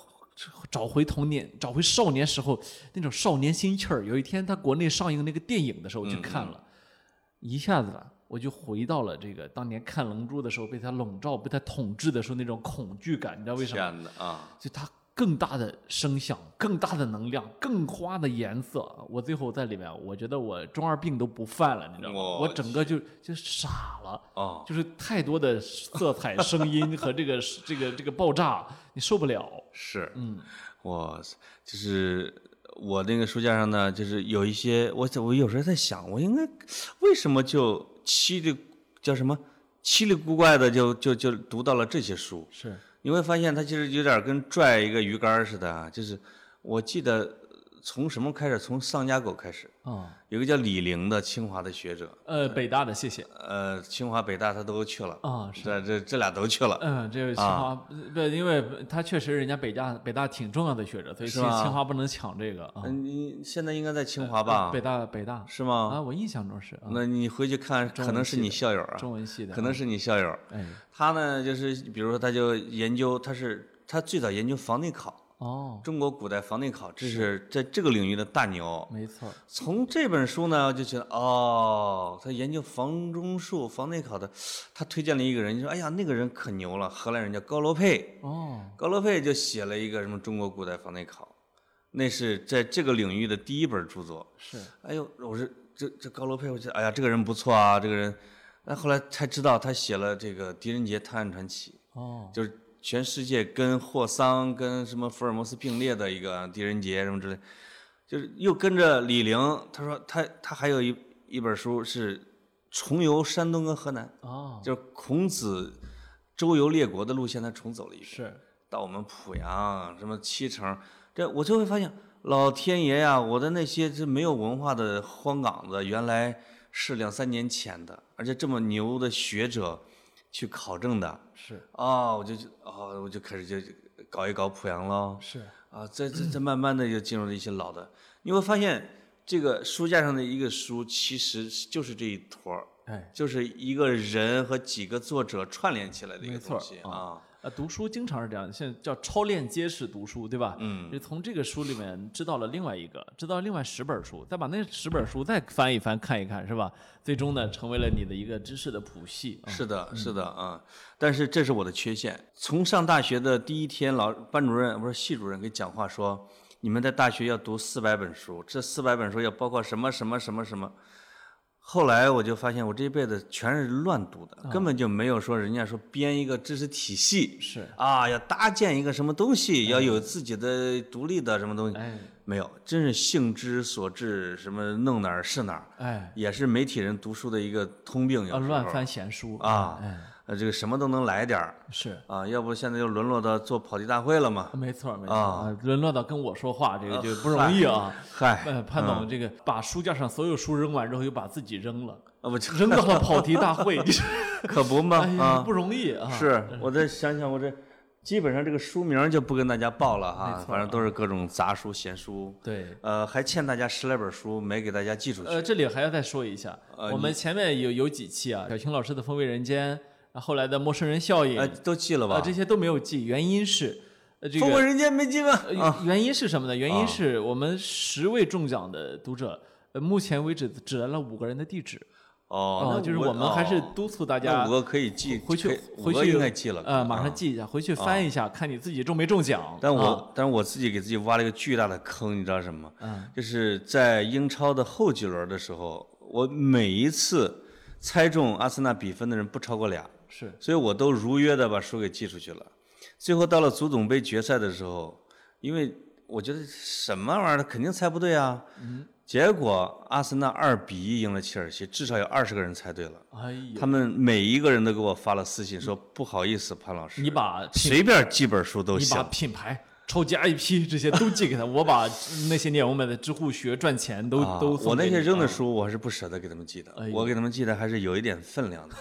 找回童年，找回少年时候那种少年心气儿，有一天他国内上映那个电影的时候我去看了，一下子吧，我就回到了这个当年看《龙珠》的时候被他笼罩、被他统治的时候那种恐惧感，你知道为什么？天哪啊！就它更大的声响、更大的能量、更花的颜色，我最后在里面，我觉得我中二病都不犯了，你知道吗？我我整个就就傻了。哦，就是太多的色彩、声音和这个 这个这个爆炸，你受不了。是，嗯，我就是我那个书架上呢，就是有一些，我我有时候在想，我应该为什么就稀里叫什么稀里古怪的就就就读到了这些书？是你会发现它其实有点跟拽一个鱼竿似的，就是我记得从什么开始，从丧家狗开始，啊，有个叫李玲的清华的学者，呃，北大的，谢谢。呃，清华北大他都去了，啊，是，这这这俩都去了，嗯，这个清华不，因为他确实人家北大北大挺重要的学者，所以清清华不能抢这个啊。嗯，你现在应该在清华吧？北大北大是吗？啊，我印象中是啊，那你回去看，可能是你校友啊，中文系的，可能是你校友。哎，他呢，就是比如说，他就研究，他是他最早研究房内考，哦，中国古代房内考，这是在这个领域的大牛。没错，从这本书呢，我就觉得哦，他研究房中术、房内考的，他推荐了一个人，就说哎呀，那个人可牛了，荷兰人叫高罗佩，哦，高罗佩就写了一个什么中国古代房内考，那是在这个领域的第一本著作。是，哎呦，我说这这高罗佩，我觉得哎呀，这个人不错啊，这个人。那后来才知道，他写了这个《狄仁杰探案传奇》，哦，就是全世界跟霍桑、跟什么福尔摩斯并列的一个狄仁杰什么之类，就是又跟着李陵。他说他他还有一一本书是重游山东跟河南，哦，就是孔子周游列国的路线，他重走了一遍。是，到我们濮阳什么七城，这我就会发现，老天爷呀，我的那些这没有文化的荒岗子，原来是两三年前的，而且这么牛的学者去考证的，是，啊、我就啊、我就开始就搞一搞濮阳喽，是，啊，再再再慢慢的就进入了一些老的，你会发现这个书架上的一个书，其实就是这一坨儿哎，就是一个人和几个作者串联起来的一个东西啊啊，呃，读书经常是这样，现在叫超链接式读书，对吧？嗯就从这个书里面知道了另外一个，知道另外十本书，再把那十本书再翻一翻看一看，是吧？最终呢，成为了你的一个知识的谱系。啊是的，是的啊，但是这是我的缺陷。从上大学的第一天，老班主任不是系主任给讲话说，你们在大学要读四百本书，这四百本书要包括什么什么什么什么。后来我就发现，我这一辈子全是乱读的，根本就没有说人家说编一个知识体系是，啊，要搭建一个什么东西，要有自己的独立的什么东西，哎，没有，真是性之所至，什么弄哪儿是哪儿，哎，也是媒体人读书的一个通病。有啊，时候乱翻闲书啊哎，呃，这个什么都能来点儿是。啊，要不现在就沦落到做跑题大会了嘛？没错，没错啊啊，沦落到跟我说话，这个就不容易啊。嗨，呃，潘总，这个把书架上所有书扔完之后，又把自己扔了，啊不，扔到了跑题大会，可不嘛哎，啊！不容易啊。是，我再想想，我这基本上这个书名就不跟大家报了哈反正都是各种杂书、闲书。对，呃，还欠大家十来本书没给大家寄出去。呃，这里还要再说一下，呃我们前面有有几期啊，小青老师的《风味人间》，啊后来的《陌生人效应》呃，都记了吧啊，？这些都没有记，原因是，呃，这个风味人间没记吗？原因是什么呢？原因啊是我们十位中奖的读者，呃，目前为止只来了五个人的地址，哦，那就是我们还是哦督促大那家五个可以记，回去回去应该记了。呃，马啊上记一下，回去翻一下，看你自己中没中奖。但我、啊但是我自己给自己挖了一个巨大的坑，你知道什么吗？嗯就是在英超的后几轮的时候，我每一次猜中阿森纳比分的人不超过俩，是所以我都如约的把书给寄出去了。最后到了足总杯决赛的时候，因为我觉得什么玩意儿肯定猜不对啊，嗯结果阿森纳二比一赢了切尔西，至少有二十个人猜对了。哎呀，他们每一个人都给我发了私信说不好意思，潘老师，你把随便寄本书都你把。品牌。超级 IP 这些都寄给他，我把那些年我买的知乎学赚钱都、啊都送我那些扔的书，我还是不舍得给他们寄的。哎我给他们寄的还是有一点分量的，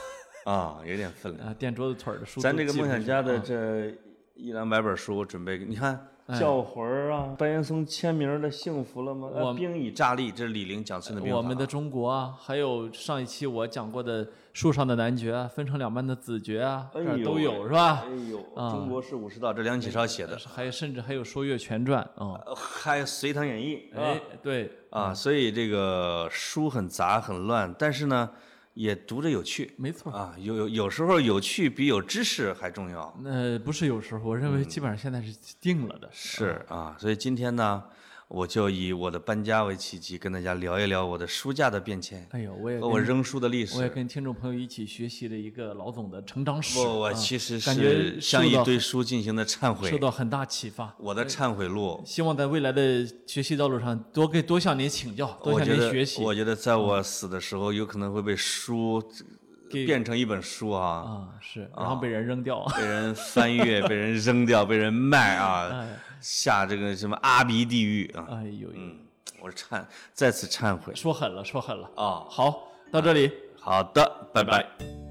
啊，有点分量。啊，垫桌子腿儿的书咱这个梦想家的啊这一两百本书，我准备，你看哎叫魂儿啊，白岩松签名的《幸福了吗》？我呃兵以诈立，这是李陵讲孙子兵法。我们的中国啊，还有上一期我讲过的树上的男爵啊，分成两半的子爵啊，这都有是吧？哎呦，啊中国是武士道，这梁启超写的，还有甚至还有《说岳全传》啊，呃还有《隋唐演义》哎啊，对，啊，所以这个书很杂很乱，但是呢，也读着有趣没错。啊，有有有时候有趣比有知识还重要。那不是有时候，我认为基本上现在是定了的。是啊，所以今天呢，我就以我的搬家为契机，跟大家聊一聊我的书架的变迁哎呦，我也和我扔书的历史我也。跟听众朋友一起学习了一个老总的成长史。我我啊其实感觉是向一堆书进行的忏悔受，到很大启发。我的忏悔录。希望在未来的学习道路上多给多向您请教，多向您学习。我觉得在我死的时候，有可能会被书给变成一本书啊，啊，是，然后被人扔掉。被人翻阅，被人扔掉，被人卖啊，哎，下这个什么阿鼻地狱啊。哎呦呦，嗯，我是忏，再次忏悔说狠了，说狠了。啊。好，到这里。好的，拜拜拜